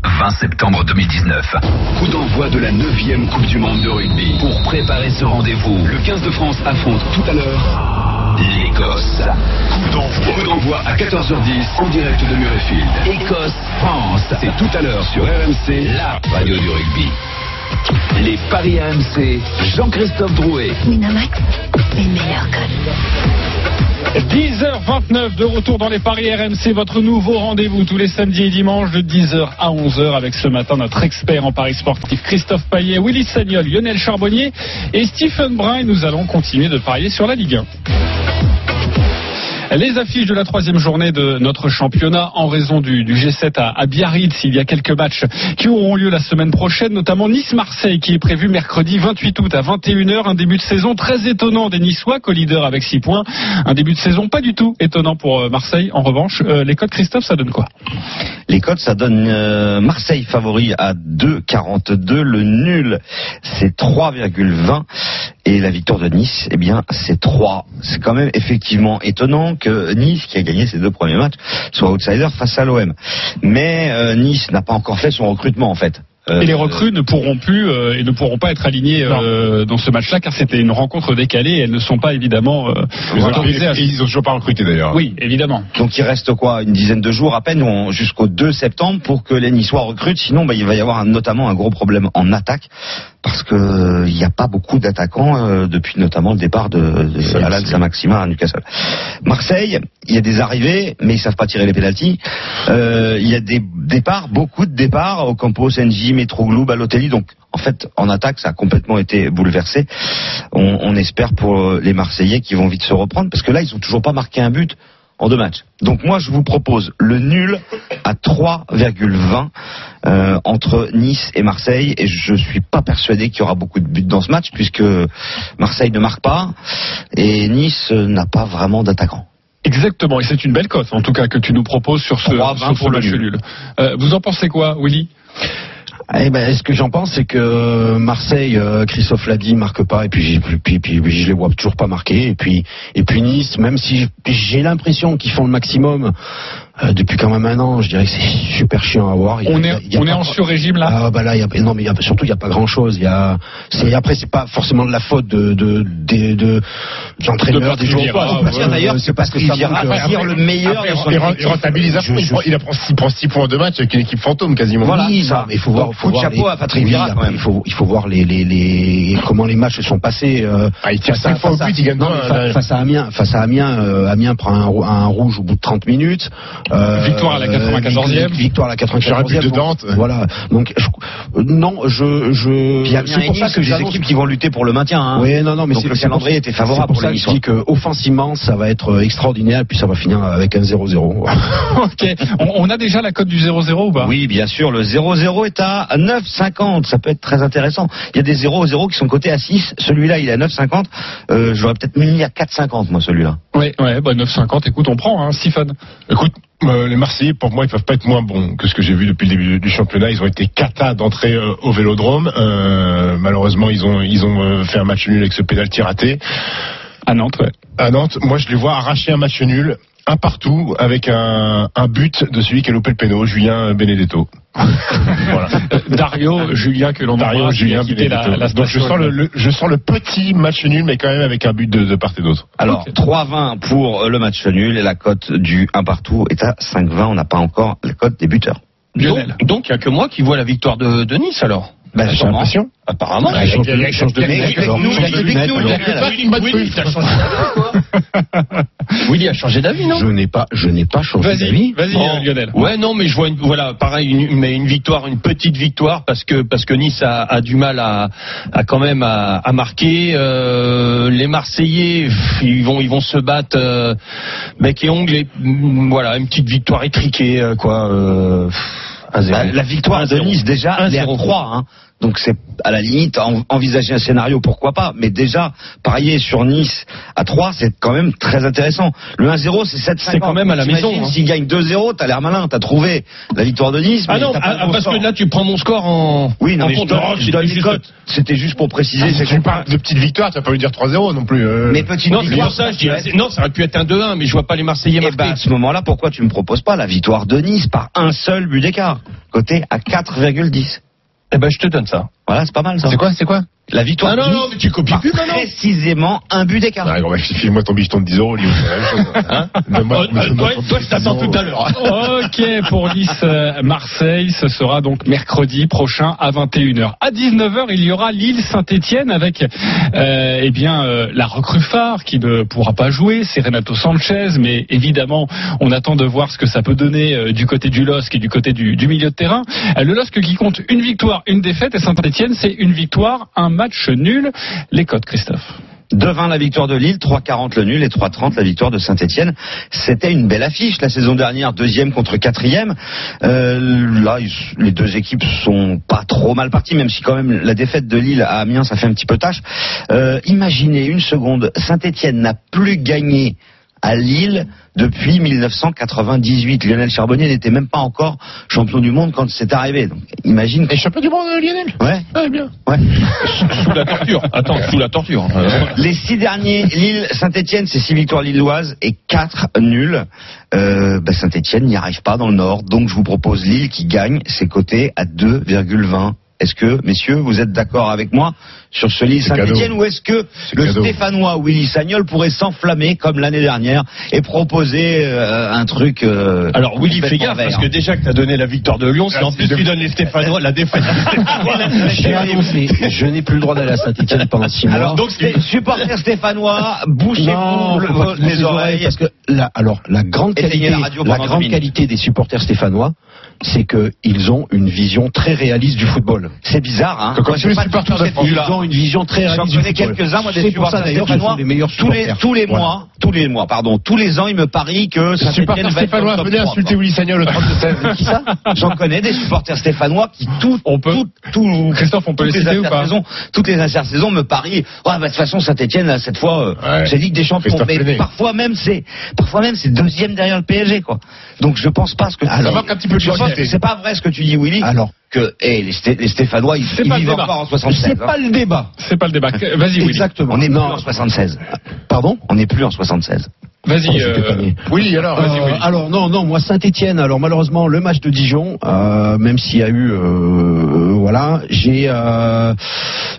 20 septembre 2019. Coup d'envoi de la 9 Coupe du Monde de rugby. Pour préparer ce rendez-vous, le 15 de France affronte tout à l'heure l'Écosse. Coup d'envoi. À 14h10 en direct de Murrayfield. Écosse-France. C'est tout à l'heure sur RMC, la radio du rugby. Les paris RMC, Jean-Christophe Drouet. Winamax, les meilleurs codes. 10h29 de retour dans les paris RMC, votre nouveau rendez-vous tous les samedis et dimanches de 10h à 11h avec ce matin notre expert en paris sportif Christophe Paillet, Willy Sagnol, Lionel Charbonnier et Stephen Brun nous allons continuer de parier sur la Ligue 1. Les affiches de la troisième journée de notre championnat en raison du, du G7 à, à, Biarritz. Il y a quelques matchs qui auront lieu la semaine prochaine, notamment Nice-Marseille qui est prévu mercredi 28 août à 21h. Un début de saison très étonnant des Niçois, co-leader avec 6 points. Un début de saison pas du tout étonnant pour euh, Marseille. En revanche, euh, les codes Christophe, ça donne quoi? Les codes, ça donne euh, Marseille favori à 2,42. Le nul, c'est 3,20. Et la victoire de Nice, eh bien, c'est 3. C'est quand même effectivement étonnant que Nice, qui a gagné ses deux premiers matchs, soit outsider face à l'OM. Mais euh, Nice n'a pas encore fait son recrutement, en fait. Euh, et les recrues ne pourront plus euh, et ne pourront pas être alignées euh, dans ce match-là car c'était une rencontre décalée et elles ne sont pas évidemment euh, Voilà. autorisées à... Ils ont toujours pas recruté d'ailleurs. Oui, évidemment. Donc il reste quoi Une dizaine de jours à peine jusqu'au 2 septembre pour que les Niçois recrutent? Sinon, bah, il va y avoir un- notamment un gros problème en attaque parce que euh, il n'y a pas beaucoup d'attaquants euh, depuis notamment le départ de, de Alan Saint-Maximin à Newcastle. Marseille, il y a des arrivées, mais ils savent pas tirer les pénalties. Euh, il y a des départs, beaucoup de départs au Campos, NJ, Metroglou, Balotelli. Donc en fait, en attaque, ça a complètement été bouleversé. On, on espère pour euh, les Marseillais qui vont vite se reprendre parce que là, ils ont toujours pas marqué un but en deux matchs. Donc moi, je vous propose le nul à 3,20 euh, entre Nice et Marseille. Et je suis pas persuadé qu'il y aura beaucoup de buts dans ce match puisque Marseille ne marque pas et Nice n'a pas vraiment d'attaquant. Exactement, et c'est une belle cote, en tout cas, que tu nous proposes sur ce, 3,20 sur ce pour le match nul. nul. Euh, vous en pensez quoi, Willy? Eh ben, ce que j'en pense, c'est que Marseille, euh, Christophe l'a dit, marque pas, et puis, puis, puis, puis je les vois toujours pas marquer, et puis, et puis Nice, même si j'ai l'impression qu'ils font le maximum euh, depuis quand même un an, je dirais que c'est super chiant à voir. Il y a- On il y a- est, il y a on est pas- en sur-régime là Ah bah là, il y a, non mais il y a, surtout il y a pas grand chose. Il y a, c'est après c'est pas forcément de la faute de de de, de, De l'entraîneur, Patrick des joueurs. D'ailleurs, c'est parce que ça tire le meilleur de il, rentabilise. Il, prend, il, apprend- il prend 6 points de match avec une équipe fantôme quasiment. Voilà. Oui, ça, mais il faut voir, coup de voir chapeau les- à Patrick oui, Vieira, après, quand même. Il faut, il faut voir les, les, les, comment les matchs se sont passés. euh, Ah, il tire face à- 5 fois au face à- but, il gagne face à Amiens, face à Amiens, euh, Amiens prend un rouge au bout de 30 minutes. Euh, Victoire à la 94e. Victoire à la 94e. Sur un but de Dante. Voilà. Donc, je- euh, non, je, je, et pour ça que des équipes qui vont lutter pour le maintien. Hein. oui, non, non, mais c'est le c'est calendrier était favorable c'est pour pour ça que je dis que offensivement, ça va être euh, extraordinaire, et puis ça va finir avec un 0-0. Ok, on, on a déjà la cote du 0-0 ou pas? Oui, bien sûr, le 0-0 est à 9,50. Ça peut être très intéressant. Il y a des 0-0 qui sont cotés à 6. Celui-là, il est à 9,50. Euh, J'aurais peut-être mis à 4,50, moi, celui-là. Ouais, ouais, bah 9,50, écoute, on prend, hein, Siphon. Écoute, euh, les Marseillais, pour moi, ils peuvent pas être moins bons que ce que j'ai vu depuis le début du, championnat. Ils ont été cata d'entrée euh, au Vélodrome. Euh, malheureusement, ils ont ils ont euh, fait un match nul avec ce pénalty raté. À Nantes, ouais. À Nantes, moi, je les vois arracher un match nul, un partout, avec un, un but de celui qui a loupé le péno, Julien Benedetto. voilà. Euh, Dario, Julien, que l'on Dario, qui Julien quitté la, Donc je sens le, le- je sens le petit match nul, mais quand même avec un but de, de part et d'autre. Alors, 3,20 pour le match nul et la cote du 1 partout est à 5,20. On n'a pas encore la cote des buteurs. Lionel. Donc, donc, il n'y a que moi qui vois la victoire de, de Nice alors. Ben, J'ai l'impression. Apparemment. il change de, il change de. Lionel. Willy, a changé d'avis, non? Je n'ai pas, je n'ai pas changé d'avis. vas-y, euh, Lionel. Ouais, non, mais je vois une, voilà, pareil, une, mais une victoire, une petite victoire, parce que parce que Nice a, a du mal à, à quand même à, à marquer. Euh, les Marseillais, ils vont ils vont se battre euh, bec et ongle. Et, mm, voilà, une petite victoire étriquée, euh, quoi. Euh, Bah, la victoire de 1-0. Nice, déjà, elle est à 1-0. 3. Hein. Donc c'est à la limite, en- envisager un scénario, pourquoi pas. Mais déjà, parier sur Nice à 3, c'est quand même très intéressant. Le 1-0, c'est 7 C'est quand même à la maison, hein. S'il gagne 2-0, t'as l'air malin, t'as trouvé la victoire de Nice. Ah mais non, ah, bon parce score. que là tu prends mon score en. Oui, non, en mais compte. Non, je c'était juste- pour préciser. Si c'est tu parles de petite victoire, tu vas pas lui dire 3-0 non plus. euh. Mais petite Non, victoire, ça, je dis, non, ça aurait pu être un 2-1, mais je vois pas les Marseillais Eh marquer. ben, à ce moment-là, pourquoi tu me proposes pas la victoire de Nice par un seul but d'écart Côté à 4,10. Eh ben, je te donne ça. Voilà, c'est pas mal ça. C'est quoi, c'est quoi La victoire Ah non, non, mais tu copies plus maintenant. précisément un but d'écart. Ah, bah, File-moi ton bicheton de 10 euros, Lyon. Hein Euh, euh, donne-moi toi, je t'attends 10 tout à l'heure. Ok, pour Nice euh, Marseille, ce sera donc mercredi prochain à 21h. À 19h, il y aura Lille Saint-Étienne avec euh, eh bien euh, la recrue phare qui ne pourra pas jouer, c'est Renato Sanchez, mais évidemment, on attend de voir ce que ça peut donner euh, du côté du LOSC et du côté du, du milieu de terrain. Euh, le LOSC qui compte une victoire, une défaite et C'est une victoire, un match nul. Les codes, Christophe. 2-20 la victoire de Lille, 3-40 le nul et 3-30 la victoire de Saint-Etienne. C'était une belle affiche la saison dernière, deuxième contre quatrième. Euh, là, les deux équipes sont pas trop mal parties, même si quand même la défaite de Lille à Amiens, ça fait un petit peu tâche. Euh, imaginez une seconde, Saint-Etienne n'a plus gagné à Lille depuis 1998. Lionel Charbonnier n'était même pas encore champion du monde quand c'est arrivé. Donc, imagine. Et champion du monde, euh, Lionel? Ouais. Ouais, bien. Ouais. Sous la torture. Attends, sous la torture. Les six derniers, Lille, Saint-Etienne, c'est six victoires lilloises et quatre nuls. Euh, bah, Saint-Etienne n'y arrive pas dans le Nord, donc je vous propose Lille qui gagne ses côtés à 2,20. Est-ce que, messieurs, vous êtes d'accord avec moi sur ce Lille C'est Saint-Etienne ou est-ce que le cadeau. Stéphanois Willy Sagnol pourrait s'enflammer comme l'année dernière et proposer euh, un truc euh, Alors Willy, fais gaffe, parce que déjà que t'as donné la victoire de Lyon, si en plus tu donnes les Stéphanois, la défaite. J'ai annoncé, je n'ai plus le droit d'aller à Saint-Etienne pendant six mois. Alors, donc, les supporters stéphanois, bouchez-vous les les oreilles. parce que la, alors la grande qualité, la radio la grande qualité des supporters stéphanois, c'est qu'ils ont une vision très réaliste du football. C'est bizarre, hein. Que tu j'ai les supporters de France, ils ont une vision très J'en réaliste du connais football. quelques-uns, moi, des supporters stéphanois. tous les, tous les mois, tous les mois, pardon, tous les ans, ils me parient que ça Supporter stéphanois, venez insulter Willy Sagnol le 32-16. Qui ça J'en connais des supporters stéphanois qui tout, on peut, tout, Christophe, on peut les citer ou pas Toutes les intersaisons me parient. Ouais, bah, de toute façon, Saint-Etienne, cette fois, euh, c'est Ligue des Champions. Mais parfois même, c'est, parfois même, c'est deuxième derrière le PSG, quoi. Donc, je pense pas ce que Ça manque un petit peu de C'est pas vrai ce que tu dis, Willy. Alors. Que, eh, les, Sté- les Stéphanois, ils, ils vivent encore en 76. C'est pas le débat. C'est pas le débat. Vas-y, Willy. Exactement. On plus Non. en 76. Pardon? On n'est plus en 76. Vas-y. Oh, euh. Oui, alors, vas-y, Euh, Willy. alors non, non, moi Saint-Étienne. Alors malheureusement, le match de Dijon, euh, même s'il y a eu, euh, voilà, j'ai euh,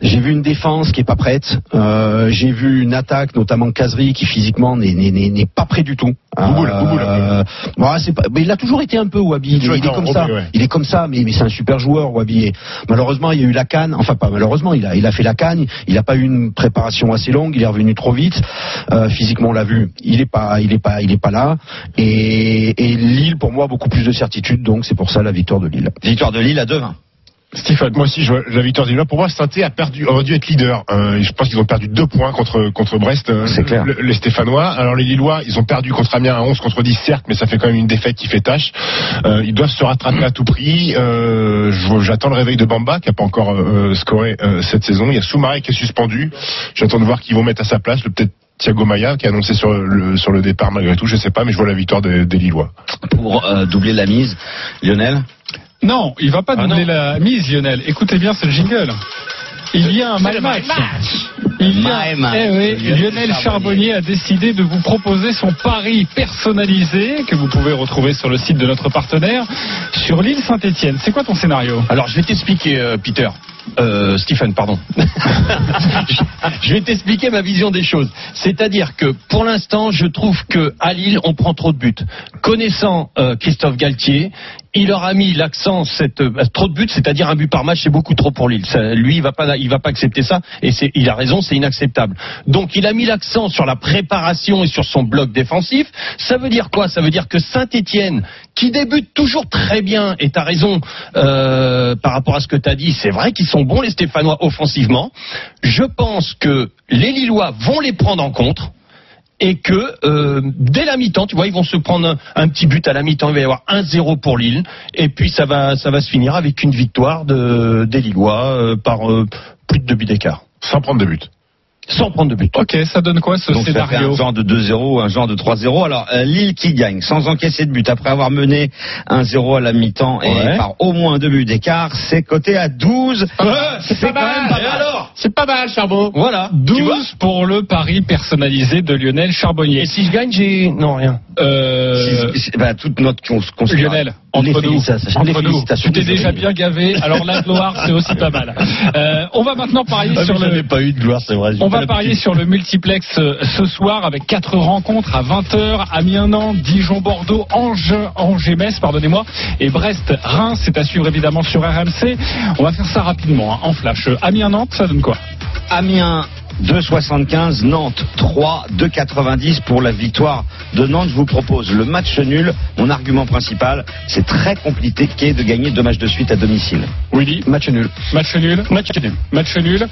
j'ai vu une défense qui est pas prête. Euh, j'ai vu une attaque, notamment Casery, qui physiquement n'est n'est- n'est n'est pas prêt du tout. Boubou, là, Boubou, là. Euh, voilà, c'est pas, mais il a toujours été un peu Wabi. Il, est comme ça. ouais. Il est comme ça, mais, mais c'est un super joueur, Wabi. Malheureusement, il y a eu la canne. Enfin, pas malheureusement, il a, il a fait la canne. Il n'a pas eu une préparation assez longue. Il est revenu trop vite. Euh, physiquement, on l'a vu. Il est pas, il est pas, il est pas là. Et, et Lille, pour moi, beaucoup plus de certitude. Donc, c'est pour ça la victoire de Lille. Victoire de Lille à 2-20. Stephen, moi aussi, je vois la victoire des Lillois. Pour moi, saint a perdu, aurait dû être leader. Euh, je pense qu'ils ont perdu deux points contre contre Brest. euh, C'est clair. le- les Stéphanois. Alors les Lillois, ils ont perdu contre Amiens à 11 contre 10, certes, mais ça fait quand même une défaite qui fait tâche. Euh, ils doivent se rattraper à tout prix. Euh, J'attends le réveil de Bamba, qui a pas encore euh, scoré euh, cette saison. Il y a Soumaré qui est suspendu. J'attends de voir qui vont mettre à sa place. Peut-être Thiago Maia qui a annoncé sur le sur le départ malgré tout. Je sais pas, mais je vois la victoire des, des Lillois. Pour euh, doubler la mise, Lionel? Non, il va pas Ah, doubler non. la mise, Lionel. Écoutez bien ce jingle. Il y a un my match. Il y a, My match. Eh oui, Lionel Charbonnier. A décidé de vous proposer son pari personnalisé que vous pouvez retrouver sur le site de notre partenaire sur l'île Saint-Étienne. C'est quoi ton scénario? Alors je vais t'expliquer, euh, Peter. Euh, Stephen, pardon. je vais t'expliquer ma vision des choses. C'est-à-dire que pour l'instant, je trouve que à Lille, on prend trop de buts. Connaissant euh, Christophe Galtier, il aura mis l'accent cette euh, trop de buts, c'est-à-dire un but par match, c'est beaucoup trop pour Lille. Lui, il va pas, il va pas accepter ça, et il a raison, c'est inacceptable. Donc, il a mis l'accent sur la préparation et sur son bloc défensif. Ça veut dire quoi? Ça veut dire que Saint-Étienne, qui débute toujours très bien, et t'as raison euh, par rapport à ce que t'as dit, c'est vrai qu'ils sont bons les Stéphanois offensivement. Je pense que les Lillois vont les prendre en compte et que euh, dès la mi-temps, tu vois, ils vont se prendre un, petit but à la mi-temps, il va y avoir 1-0 pour Lille, et puis ça va, ça va se finir avec une victoire de, des Lillois euh, par euh, plus de deux buts d'écart, Sans prendre de but. Sans prendre de but. Ok, ça donne quoi ce Donc ça fait scénario un genre de 2-0 ou un genre de 3-0. Alors euh, Lille qui gagne sans encaisser de but après avoir mené 1-0 à la mi-temps et Ouais. par au moins deux buts d'écart, c'est coté à 12. c'est quand même pas mal. C'est pas mal, Charbon. Voilà. Tu vois 12 pour le pari personnalisé de Lionel Charbonnier. et si je gagne, j'ai non rien. Euh, Si- si- bah, toute notre cons-. Lionel, entre Les nous, félicitations. entre Les nous, félicitations. tu t'es déjà bien gavé. Alors la gloire, c'est aussi pas mal. Euh, on va maintenant parier sur le. pas eu de gloire, c'est vrai. On va parier sur le multiplex euh, ce soir avec quatre rencontres à 20h. Amiens-Nantes, Dijon-Bordeaux, Angers, Angers-Metz, pardonnez-moi, et Brest-Reims. C'est à suivre évidemment sur RMC. On va faire ça rapidement, hein, en flash. Euh, Amiens-Nantes, ça donne quoi? Amiens 2,75, Nantes 3, 2,90 pour la victoire de Nantes. Je vous propose le match nul. Mon argument principal, c'est très compliqué de gagner deux matchs de suite à domicile. Willy, Match nul. match nul. Match nul. Match nul.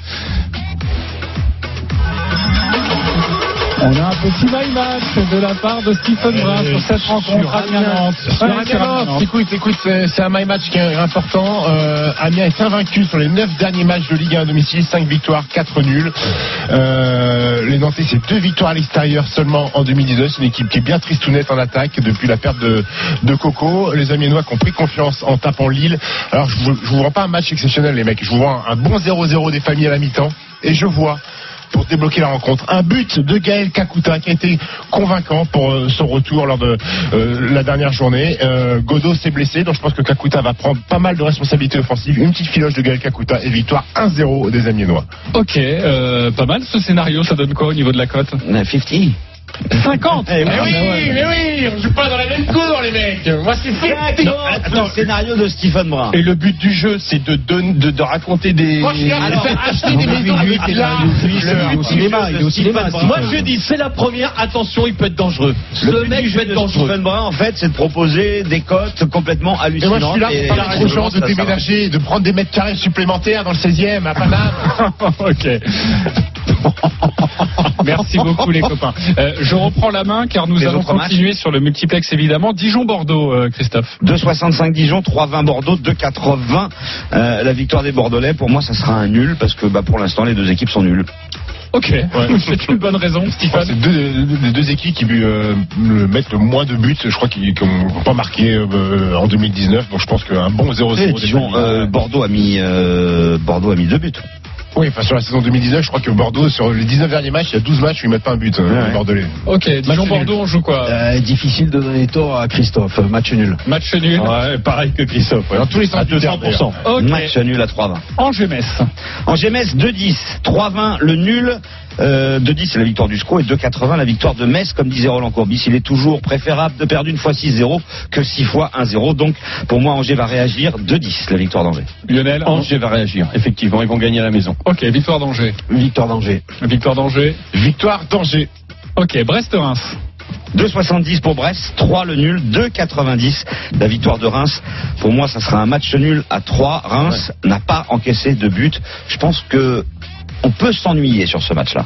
On a un petit my match de la part de Stephen Brun sur cette rencontre Amiens-Nantes. Ouais, écoute, écoute, c'est un my match qui est important. Euh, Amiens est invaincu sur les 9 derniers matchs de Ligue 1 à domicile, 5 victoires, 4 nuls. Euh, les Nantais, c'est deux victoires à l'extérieur seulement en 2019. C'est une équipe qui est bien tristounette en attaque depuis la perte de, de Coco. Les Amiénois qui ont pris confiance en tapant Lille. Alors, je vous, je vous vois pas un match exceptionnel, les mecs. Je vous vois un, un bon 0-0 des familles à la mi-temps. Et je vois pour débloquer la rencontre. Un but de Gaël Kakuta qui a été convaincant pour euh, son retour lors de euh, la dernière journée. Euh, Godot s'est blessé, donc je pense que Kakuta va prendre pas mal de responsabilités offensives. Une petite filoche de Gaël Kakuta et victoire 1-0 des Amiénois. Ok, euh, pas mal ce scénario, ça donne quoi au niveau de la cote? 50 50 Eh Mais oui, mais oui, on joue pas dans la même cour, les mecs. Moi, c'est fait. Non, attends, scénario de Stephen Brun. Et le but du jeu, c'est de, don- de, de raconter des. Moi, je suis là pour faire acheter des maisons avec de l'art. Il est au cinéma, il est au cinéma. Moi, je dis, c'est la première. Attention, il peut être dangereux. Le mec peut être de dangereux. Stephen Brun, en fait, c'est de proposer des cotes complètement Et moi, hallucinantes. je suis là pour parler aux gens de déménager, de prendre des mètres carrés supplémentaires dans le 16e à Paname. ok. Merci beaucoup les copains. Euh, je reprends la main car nous Les allons matchs continuer sur le multiplex évidemment. Dijon-Bordeaux, euh, Christophe. 2,65 Dijon, 3,20 Bordeaux, 2,80 euh, la victoire des Bordelais. Pour moi, ça sera un nul parce que bah, pour l'instant, les deux équipes sont nulles. Ok, c'est une bonne raison, Stéphane. C'est deux, deux- deux équipes qui euh, mettent le moins de buts, je crois, qui n'ont pas marqué euh, en 2019. Donc je pense qu'un bon 0-0. Eh, des Dijon, Bordelais. euh, Bordeaux a mis euh, Bordeaux a mis deux buts. Oui, enfin sur la saison 2019, je crois que Bordeaux, sur les 19 derniers matchs, il y a 12 matchs où ils mettent pas un but, euh, les Bordelais. Ok, Dijon-Bordeaux, on joue quoi Euh, difficile de donner tort à Christophe. Match nul. Match nul. Ouais, pareil que Christophe. ouais. Dans tous les sens À du terme, 200%. Ok. Match nul à 3,20. Angers-Metz. Angers-Metz 2-10, 3-20 le nul. Euh, 2-10 c'est la victoire du SCO et 2-80 la victoire de Metz comme disait Roland Courbis. Il est toujours préférable de perdre une fois 6-0 que 6 fois 1-0. Donc pour moi Angers va réagir 2-10 la victoire d'Angers. Lionel. Angers va réagir. Effectivement, ils vont gagner à la maison. Ok, victoire d'Angers. Victoire d'Angers. Victoire d'Angers. Victoire d'Angers. Ok, Brest-Reims. 2,70 pour Brest, 3 le nul, 2,90 la victoire de Reims. Pour moi, ça sera un match nul à 3. Reims n'a pas encaissé de but. Je pense que on peut s'ennuyer sur ce match-là.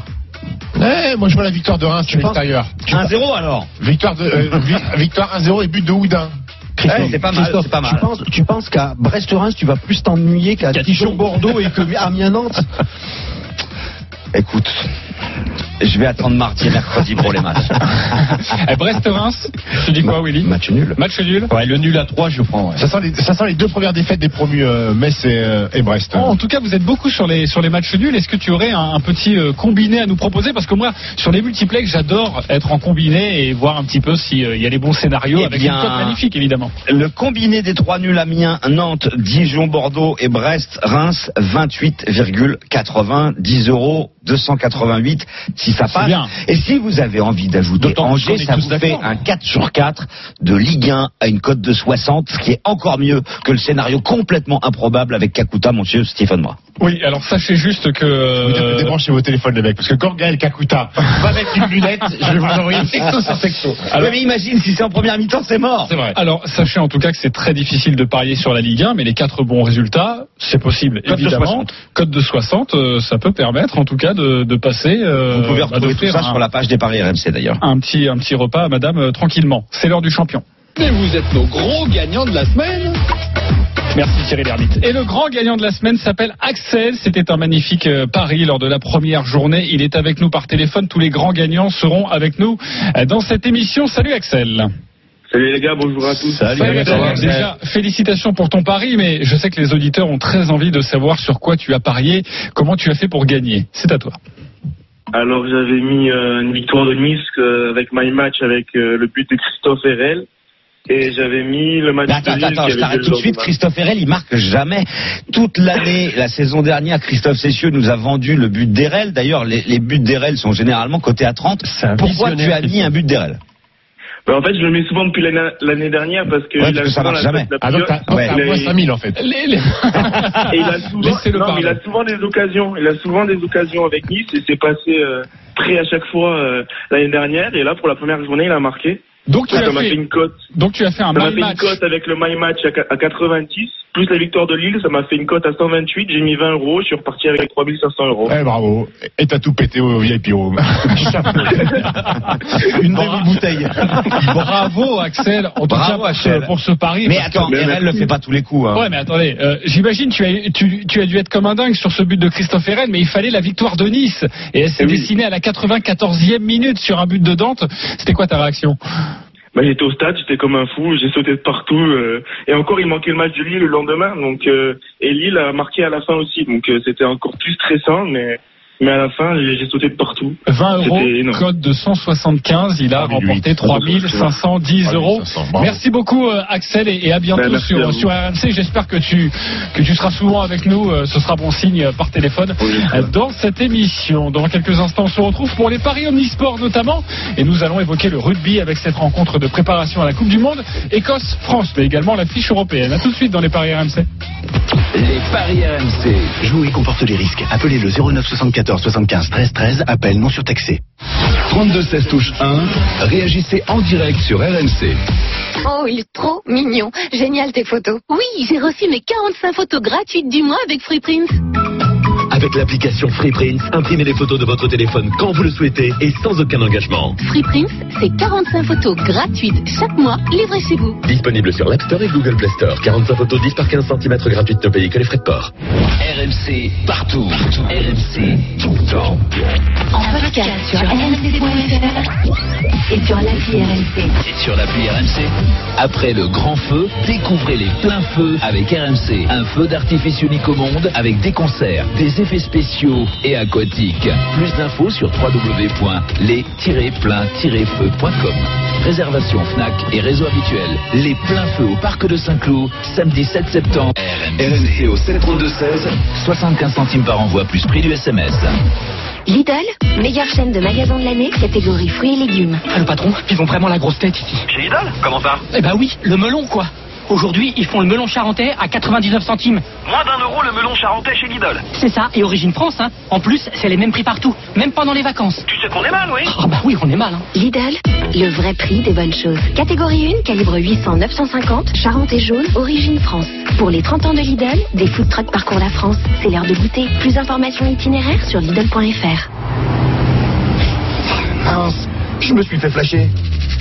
Eh, moi je vois la victoire de Reims à l'extérieur. 1-0 alors Victoire, de, euh, vi- victoire 1-0 et but de Houdin. Christophe, Ouais, c'est pas mal, pas mal. Tu penses, tu penses qu'à Brest-Reims, tu vas plus t'ennuyer qu'à Dijon-Bordeaux et que Amiens-Nantes? Écoute, je vais attendre mardi et mercredi pour les matchs. Eh, Brest-Reims. Tu dis quoi, Willy? Match nul. Match nul. Ouais, le nul à 3, je prends. ouais. Ça sent, les, ça sent les deux premières défaites des promus euh, Metz et, euh, et Brest. Oh, en tout cas, vous êtes beaucoup sur les sur les matchs nuls. Est-ce que tu aurais un, un petit euh, combiné à nous proposer? Parce que moi, sur les multiplex, j'adore être en combiné et voir un petit peu s'il y a les bons scénarios Eh avec bien, une cote magnifique, évidemment. Le combiné des trois nuls Amiens, Nantes, Dijon, Bordeaux et Brest, Reims, 28,80, 10 euros, 288 si ça passe. bien. Et si vous avez envie d'ajouter Angers, ça vous fait un 4 sur 4 de Ligue 1 à une cote de 60, ce qui est encore mieux que le scénario complètement improbable avec Kakuta, monsieur Stephen Bra. Oui, alors sachez juste que euh, débranchez vos téléphones les mecs, parce que quand Gaël Kakuta va mettre une lunette, je vais vous envoyer texto sur texto. Ouais, mais imagine si c'est en première mi-temps, c'est mort. C'est vrai. Alors, sachez en tout cas que c'est très difficile de parier sur la Ligue 1, mais les quatre bons résultats, c'est possible, de évidemment. 60. Code de 60, euh, ça peut permettre en tout cas de, de passer. Euh, Vous pouvez retrouver tout ça un, sur la page des paris RMC d'ailleurs. un petit un petit repas à Madame euh, tranquillement. C'est l'heure du champion. Et vous êtes nos gros gagnants de la semaine. Merci Thierry Lhermitte. Et le grand gagnant de la semaine s'appelle Axel. C'était un magnifique euh, pari lors de la première journée. Il est avec nous par téléphone. Tous les grands gagnants seront avec nous euh, dans cette émission. Salut Axel. Salut les gars, bonjour à tous. Salut, Axel. Déjà, félicitations pour ton pari, mais je sais que les auditeurs ont très envie de savoir sur quoi tu as parié, comment tu as fait pour gagner. C'est à toi. Alors j'avais mis euh, une victoire de Nice euh, avec my match avec euh, le but de Christophe Herel et j'avais mis le match attends, de Lille attends, je t'arrête tout de suite. Christophe Herel, il marque jamais. Toute l'année, la saison dernière, Christophe Cessieux nous a vendu le but d'Herel. D'ailleurs, les, les buts d'Herel sont généralement cotés à 30. Pourquoi tu as mis un but d'Herel Bah, en fait, je le mets souvent depuis l'année l'année dernière parce que Ouais, il parce a que ça souvent marche la jamais. tête la Ah, donc t'as moins 5000 en fait. Les- les- Et il a souvent, non, mais il a souvent des occasions. Il a souvent des occasions avec Nice et c'est passé euh, prêt à chaque fois euh, l'année dernière. Et là, pour la première journée, il a marqué. Donc tu ça as fait- fait une cote. Donc tu as fait un my fait une match. cote avec le my match à à 90 plus la victoire de Lille. Ça m'a fait une cote à 128. J'ai mis 20 euros. Je suis reparti avec 3500 euros. Eh bravo. Et t'as tout pété au VIP room. Une demi-bouteille. Bravo Axel, en tout Bravo, cas Axel. pour ce pari. Mais attends, Herel le fait pas tous les coups. hein. Ouais, mais attendez, euh, j'imagine tu as, tu, tu as dû être comme un dingue sur ce but de Christophe Herel, mais il fallait la victoire de Nice. Et elle s'est Eh oui. dessinée à la 94e minute sur un but de Dante. C'était quoi ta réaction? Bah, j'étais au stade, j'étais comme un fou, j'ai sauté de partout. euh, et encore, il manquait le match de Lille le lendemain. Donc, euh, et Lille a marqué à la fin aussi. Donc, euh, c'était encore plus stressant. Mais Mais à la fin, j'ai sauté de partout. 20 euros, code de 175. Il a remporté 3510 euros. Merci beaucoup euh, Axel et, et à bientôt Ben, sur, à sur RMC. J'espère que tu que tu seras souvent avec nous. Euh, Ce sera bon signe euh, par téléphone dans cette émission. Dans quelques instants, on se retrouve pour les paris omnisports notamment, et nous allons évoquer le rugby avec cette rencontre de préparation à la Coupe du Monde Écosse-France, mais également la fiche européenne. À tout de suite dans les paris RMC. Les paris RMC. Jouer comporte les risques. Appelez le 09 74 75 13 13. Appel non surtaxé. 32 16 touche 1. Réagissez en direct sur RMC. Oh, il est trop mignon. Génial tes photos. Oui, j'ai reçu mes 45 photos gratuites du mois avec Free Prince. Avec l'application FreePrints, imprimez les photos de votre téléphone quand vous le souhaitez et sans aucun engagement. Free Prince, c'est 45 photos gratuites chaque mois livrées chez vous. Disponible sur l'App Store et Google Play Store. 45 photos 10 par 15 cm gratuites ne payez que les frais de port. RMC partout. RMC tout le temps. En podcast sur rmc.fr et sur l'appli RMC. Et sur l'appli RMC. Après le grand feu, découvrez les pleins feux avec RMC. Un feu d'artifice unique au monde avec des concerts, des effets spéciaux et aquatiques. Plus d'infos sur www.les-pleins-feux.com. Réservation Fnac et réseau habituel. Les pleins feux au parc de Saint-Cloud, samedi 7 septembre. RMC au 732-16, 75 centimes par envoi plus prix du SMS. Lidl, meilleure chaîne de magasins de l'année, catégorie fruits et légumes. Ah, le patron, ils ont vraiment la grosse tête ici. Chez Lidl? Comment ça? Eh ben oui, le melon quoi. Aujourd'hui, ils font le melon charentais à 99 centimes. Moins d'un euro le melon charentais chez Lidl. C'est ça, et origine France, hein. En plus, c'est les mêmes prix partout, même pendant les vacances. Tu sais qu'on est mal, oui Ah bah oui, on est mal, hein. Lidl, le vrai prix des bonnes choses. Catégorie 1, calibre 800-950, Charente et jaune, origine France. Pour les 30 ans de Lidl, des food trucks parcourent la France. C'est l'heure de goûter. Plus d'informations itinéraires sur Lidl.fr. Mince, je me suis fait flasher.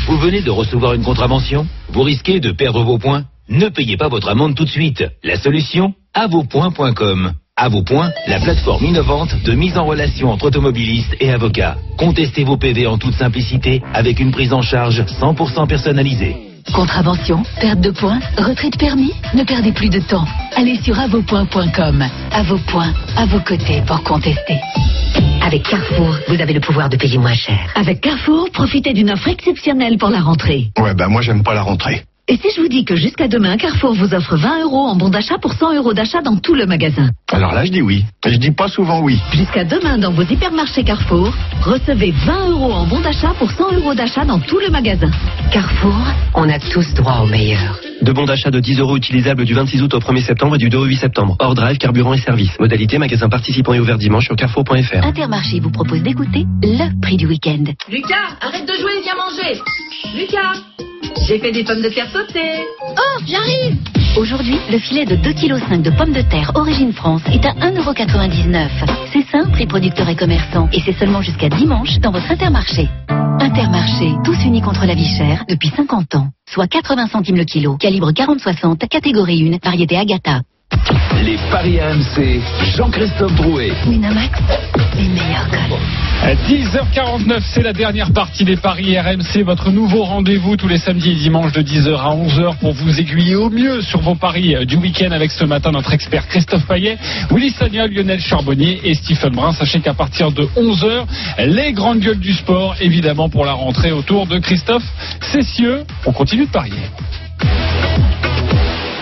Vous venez de recevoir une contravention? Vous risquez de perdre vos points? Ne payez pas votre amende tout de suite. La solution À vos points.com. À vos points, la plateforme innovante de mise en relation entre automobilistes et avocats. Contestez vos PV en toute simplicité avec une prise en charge 100% personnalisée. Contravention, perte de points, retrait de permis, ne perdez plus de temps. Allez sur avopoint.com. À vos points, à vos côtés pour contester. Avec Carrefour, vous avez le pouvoir de payer moins cher. Avec Carrefour, profitez d'une offre exceptionnelle pour la rentrée. Ouais, bah moi j'aime pas la rentrée. Et si je vous dis que jusqu'à demain, Carrefour vous offre 20 euros en bon d'achat pour 100 euros d'achat dans tout le magasin Alors là, je dis oui. Je dis pas souvent oui. Jusqu'à demain dans vos hypermarchés Carrefour, recevez 20 euros en bon d'achat pour 100 euros d'achat dans tout le magasin. Carrefour, on a tous droit au meilleur. De bons d'achat de 10 euros utilisables du 26 août au 1er septembre et du 2 au 8 septembre. Hors drive, carburant et service. Modalité magasin participant et ouvert dimanche sur carrefour.fr. Intermarché vous propose d'écouter le prix du week-end. Lucas, arrête de jouer, viens manger. Lucas, j'ai fait des pommes de terre Oh, j'arrive Aujourd'hui, le filet de 2,5 kg de pommes de terre Origine France est à 1,99€. C'est simple, prix producteurs et commerçants. Et c'est seulement jusqu'à dimanche dans votre Intermarché. Intermarché, tous unis contre la vie chère depuis 50 ans. Soit 80 centimes le kilo. Calibre 40-60, catégorie 1, variété Agatha. Les paris RMC, Jean-Christophe Drouet. Winamax, les meilleurs codes. À 10h49, c'est la dernière partie des paris RMC, votre nouveau rendez-vous tous les samedis et dimanches de 10h à 11h pour vous aiguiller au mieux sur vos paris du week-end avec ce matin notre expert Christophe Payet, Willy Sagnol, Lionel Charbonnier et Stephen Brun. Sachez qu'à partir de 11h, les grandes gueules du sport, évidemment pour la rentrée autour de Christophe Cessieux. On continue de parier.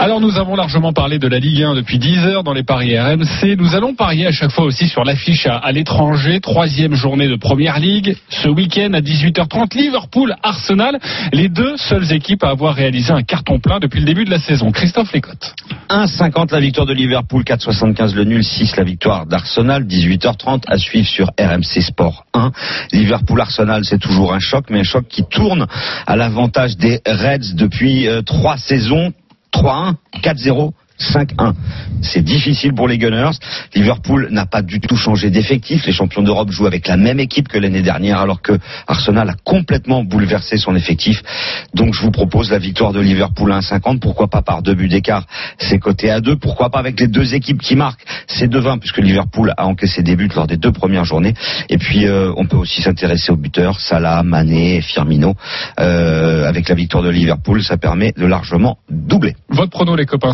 Alors nous avons largement parlé de la Ligue 1 depuis 10 heures dans les paris RMC. Nous allons parier à chaque fois aussi sur l'affiche à, l'étranger. Troisième journée de Première Ligue. Ce week-end à 18h30, Liverpool-Arsenal. Les deux seules équipes à avoir réalisé un carton plein depuis le début de la saison. Christophe Lécotte. 1,50 la victoire de Liverpool, 4,75 le nul, 6 la victoire d'Arsenal, 18h30 à suivre sur RMC Sport 1. Liverpool-Arsenal, c'est toujours un choc, mais un choc qui tourne à l'avantage des Reds depuis euh, trois saisons. 3-1, 4-0. 5-1. C'est difficile pour les Gunners. Liverpool n'a pas du tout changé d'effectif. Les champions d'Europe jouent avec la même équipe que l'année dernière, alors que Arsenal a complètement bouleversé son effectif. Donc je vous propose la victoire de Liverpool à 1,50. Pourquoi pas par deux buts d'écart? C'est coté à 2. Pourquoi pas avec les deux équipes qui marquent? C'est 2-20 puisque Liverpool a encaissé des buts lors des deux premières journées. Et puis euh, on peut aussi s'intéresser aux buteurs Salah, Mané, Firmino. Euh, avec la victoire de Liverpool, ça permet de largement doubler. Votre prono, les copains.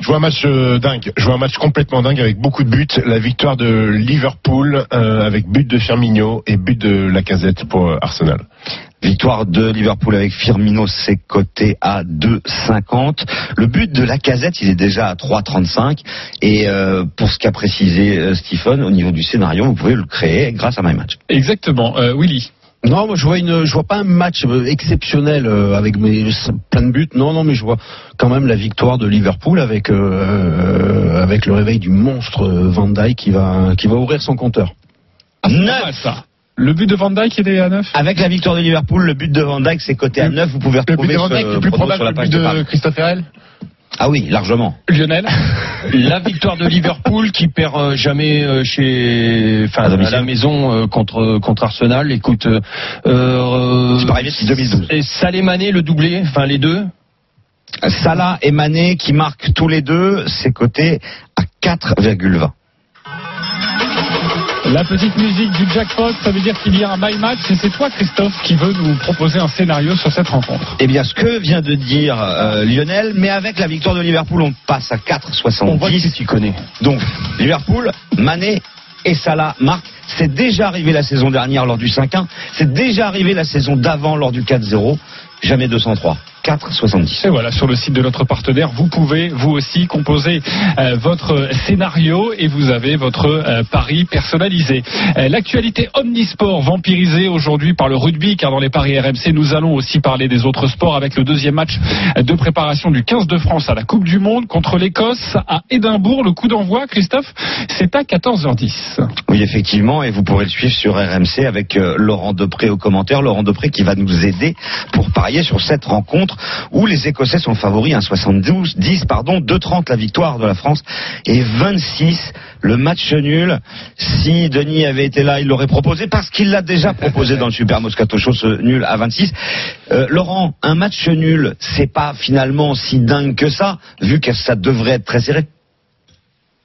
Je vois un match euh, dingue. Je vois un match complètement dingue avec beaucoup de buts. La victoire de Liverpool euh, avec but de Firmino et but de Lacazette pour euh, Arsenal. Victoire de Liverpool avec Firmino, c'est coté à 2,50. Le but de la casette, il est déjà à 3,35. Et euh, pour ce qu'a précisé euh, Stephen, au niveau du scénario, vous pouvez le créer grâce à MyMatch. Exactement. Euh, Willy Non, moi je vois une, je vois pas un match euh, exceptionnel euh, avec mes plein de buts. Non, non, mais je vois quand même la victoire de Liverpool avec euh, avec le réveil du monstre Van Dijk qui va qui va ouvrir son compteur. Neuf. ça. Le but de Van Dijk, il est à 9 Avec la victoire de Liverpool, le but de Van Dijk, c'est coté à 9. Vous pouvez Le but retrouver de Van ce Dijk, le plus probable sur la le page but de de. Christophe Herrel Ah oui, largement. Lionel La victoire de Liverpool qui perd euh, jamais euh, chez, enfin, À la maison euh, contre contre Arsenal. Écoute, euh, euh, C'est pas arrivé depuis 2012. Et Salémané le doublé, enfin les deux. Salah et Mané qui marquent tous les deux, c'est coté à 4,20. La petite musique du jackpot, ça veut dire qu'il y a un my match et c'est toi, Christophe, qui veut nous proposer un scénario sur cette rencontre. Eh bien, ce que vient de dire euh, Lionel, mais avec la victoire de Liverpool, on passe à 4,70. On voit que tu connais. Donc, Liverpool, Mané et Salah marquent. C'est déjà arrivé la saison dernière lors du 5-1. C'est déjà arrivé la saison d'avant lors du 4-0. Jamais 203. 4,70. Et voilà, sur le site de notre partenaire, vous pouvez vous aussi composer euh, votre scénario et vous avez votre euh, pari personnalisé. Euh, L'actualité omnisport vampirisée aujourd'hui par le rugby, car dans les paris RMC, nous allons aussi parler des autres sports avec le deuxième match de préparation du 15 de France à la Coupe du Monde contre l'Écosse à Édimbourg. Le coup d'envoi, Christophe, c'est à 14h10. Oui, effectivement, et vous pourrez le suivre sur RMC avec euh, Laurent Depré au commentaire. Laurent Depré qui va nous aider pour parier sur cette rencontre où les Écossais sont favoris à 72, 10, pardon, 2,30 la victoire de la France et 26 le match nul. Si Denis avait été là, il l'aurait proposé parce qu'il l'a déjà proposé dans le Super Moscato Show, ce nul à 26. Euh, Laurent, un match nul, c'est pas finalement si dingue que ça, vu que ça devrait être très serré.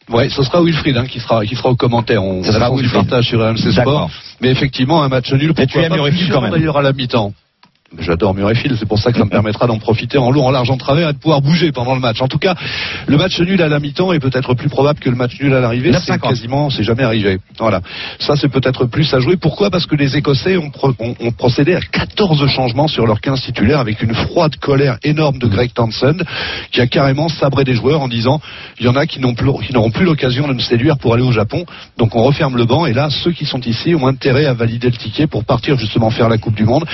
Ouais, ce sera Wilfried hein, qui sera qui sera au commentaire. On Ça sera Wilfried. partage sur RMC Sport. Mais effectivement, un match nul. Mais tu pourquoi aimes pas, quand même. D'ailleurs à la mi-temps. J'adore Murrayfield, c'est pour ça que ça me permettra d'en profiter en long, en large, en travers et de pouvoir bouger pendant le match. En tout cas, le match nul à la mi-temps est peut-être plus probable que le match nul à l'arrivée. 9,50. C'est quasiment, c'est jamais arrivé. Voilà. Ça, c'est peut-être plus à jouer. Pourquoi? Parce que les Écossais ont, pro- ont- ont procédé à 14 changements sur leur 15 titulaires avec une froide colère énorme de Greg Townsend qui a carrément sabré des joueurs en disant il y en a qui n'auront plus l'occasion de me séduire pour aller au Japon. Donc on referme le banc et là, ceux qui sont ici ont intérêt à valider le ticket pour partir justement faire la Coupe du Monde.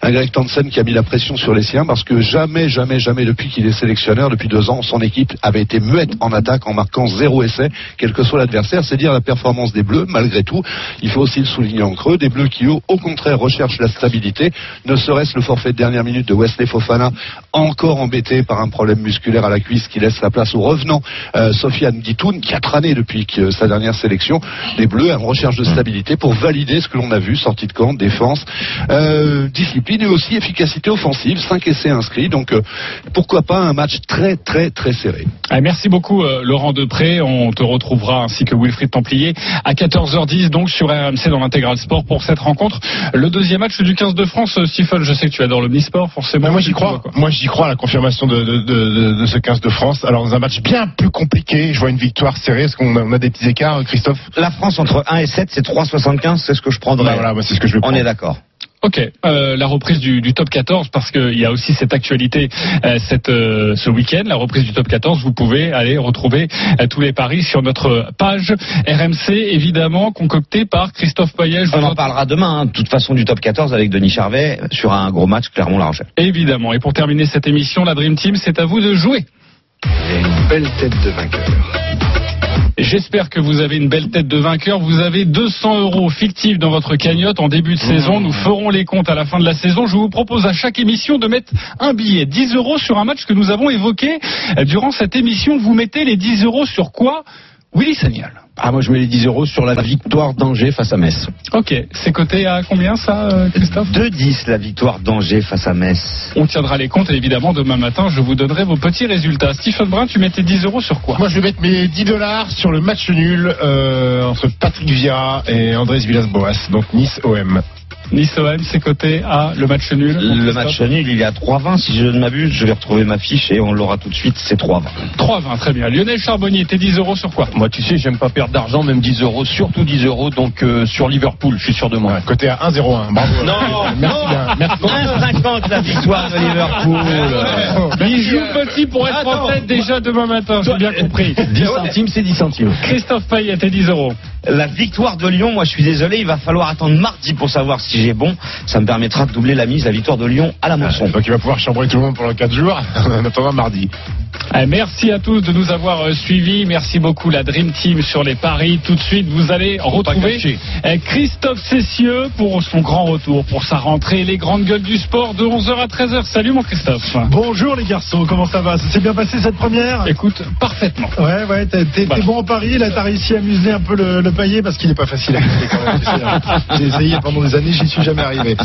Un Greg Townsend qui a mis la pression sur les siens parce que jamais, jamais, jamais depuis qu'il est sélectionneur, depuis deux ans, son équipe avait été muette en attaque en marquant zéro essai, quel que soit l'adversaire. C'est dire la performance des Bleus, malgré tout. Il faut aussi le souligner en creux. Des Bleus qui, au, contraire, recherchent la stabilité. Ne serait-ce le forfait de dernière minute de Wesley Fofana, encore embêté par un problème musculaire à la cuisse qui laisse la place au revenant euh, Sofiane Guitoun, quatre années depuis sa dernière sélection. Les Bleus en recherche de stabilité pour valider ce que l'on a vu, sortie de camp, défense, euh, discipline et aussi efficacité offensive. 5 essais inscrits. Donc, euh, pourquoi pas un match très, très, très serré. Ah, merci beaucoup euh, Laurent Depré. On te retrouvera ainsi que Wilfried Templier à 14h10 donc sur RMC dans l'intégral sport pour cette rencontre. Le deuxième match du 15 de France. Euh, Stephen, je sais que tu adores l'omnisport forcément. Mais moi j'y vois, crois. quoi. Moi j'y crois à la confirmation de, de, de, de ce 15 de France. Alors dans un match bien plus compliqué, je vois une victoire serrée. Est-ce qu'on a, on a des petits écarts, Christophe? La France entre 1 et 7, c'est 3,75, c'est ce que je prendrais. Bah voilà, c'est ce que je vais On prendre. est d'accord. Ok, euh, la reprise du, du top 14 parce qu'il y a aussi cette actualité euh, cette, euh, ce week-end, la reprise du top 14. Vous pouvez aller retrouver euh, tous les paris sur notre page RMC, évidemment concoctée par Christophe Payet. On en en- parlera demain, hein, de toute façon, du top 14 avec Denis Charvet sur un gros match Clermont-La Rochelle. Évidemment. Et pour terminer cette émission, la Dream Team, c'est à vous de jouer. Une belle tête de vainqueur. J'espère que vous avez une belle tête de vainqueur. Vous avez 200 euros fictifs dans votre cagnotte en début de saison. Nous ferons les comptes à la fin de la saison. Je vous propose à chaque émission de mettre un billet, 10 euros sur un match que nous avons évoqué euh, durant cette émission. Vous mettez les 10 euros sur quoi Willy Sagnol. Ah, moi je mets les 10 euros sur la victoire d'Angers face à Metz. Ok, c'est coté à combien ça, euh, Christophe 2-10 la victoire d'Angers face à Metz. On tiendra les comptes et évidemment demain matin je vous donnerai vos petits résultats. Stephen Brun, tu mettais 10 euros sur quoi? Moi je vais mettre mes 10 dollars sur le match nul euh, entre Patrick Vieira et Andrés Villas-Boas, donc Nice OM. Nice OM, c'est coté à le match nul. Le match nul, il est à 3-20 si je ne m'abuse. Je vais retrouver ma fiche et on l'aura tout de suite. C'est 3-20. 3-20, très bien. Lionel Charbonnier, t'es 10 euros sur quoi? Moi, tu sais, j'aime pas perdre d'argent, même 10 euros, surtout 10 euros. Donc euh, sur Liverpool, je suis sûr de moi. Côté à 1-0-1. Bravo. Non, Merci bien. Merci. 1,50 la victoire de Liverpool. Il joue petit pour être en tête déjà demain matin, j'ai bien compris. 10 centimes, c'est 10 centimes. Christophe Payet, t'es 10 euros. La victoire de Lyon, moi je suis désolé, il va falloir attendre mardi pour savoir si j'ai bon. Ça me permettra de doubler la mise, la victoire de Lyon à la moisson. Donc il va pouvoir chambrer tout le monde pendant 4 jours en attendant mardi. Eh, Merci à tous de nous avoir euh, suivis. Merci beaucoup la Dream Team sur les paris. Tout de suite, vous allez retrouver eh, Christophe Cessieux pour son grand retour, pour sa rentrée, les grandes gueules du sport de 11h à 13h. Salut mon Christophe. Bonjour les garçons, comment ça va? Ça s'est bien passé cette première? Écoute, parfaitement. Ouais, ouais, t'es Voilà. bon en Paris, là t'as réussi à amuser un peu le, le paillet parce qu'il est pas facile à quand même. J'ai essayé pendant des années, j'y suis jamais arrivé.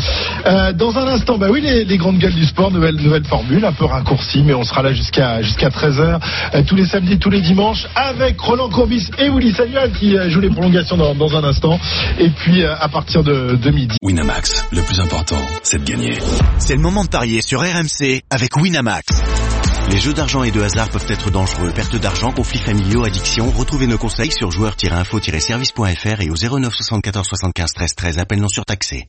Euh, dans un instant, bah oui, les, grandes gueules du sport, nouvelle, formule, un peu raccourcie, mais on sera là jusqu'à jusqu'à 13h, euh, tous les samedis, tous les dimanches, avec Roland Courbis et Willy Samuel qui euh, jouent les prolongations dans, dans un instant. Et puis euh, à partir de, de midi. Winamax, le plus important, c'est de gagner. C'est le moment de parier sur RMC avec Winamax. Les jeux d'argent et de hasard peuvent être dangereux. Perte d'argent, conflits familiaux, addiction. Retrouvez nos conseils sur joueurs-info-service.fr et au 09 74 75 13 13. Appel non surtaxé.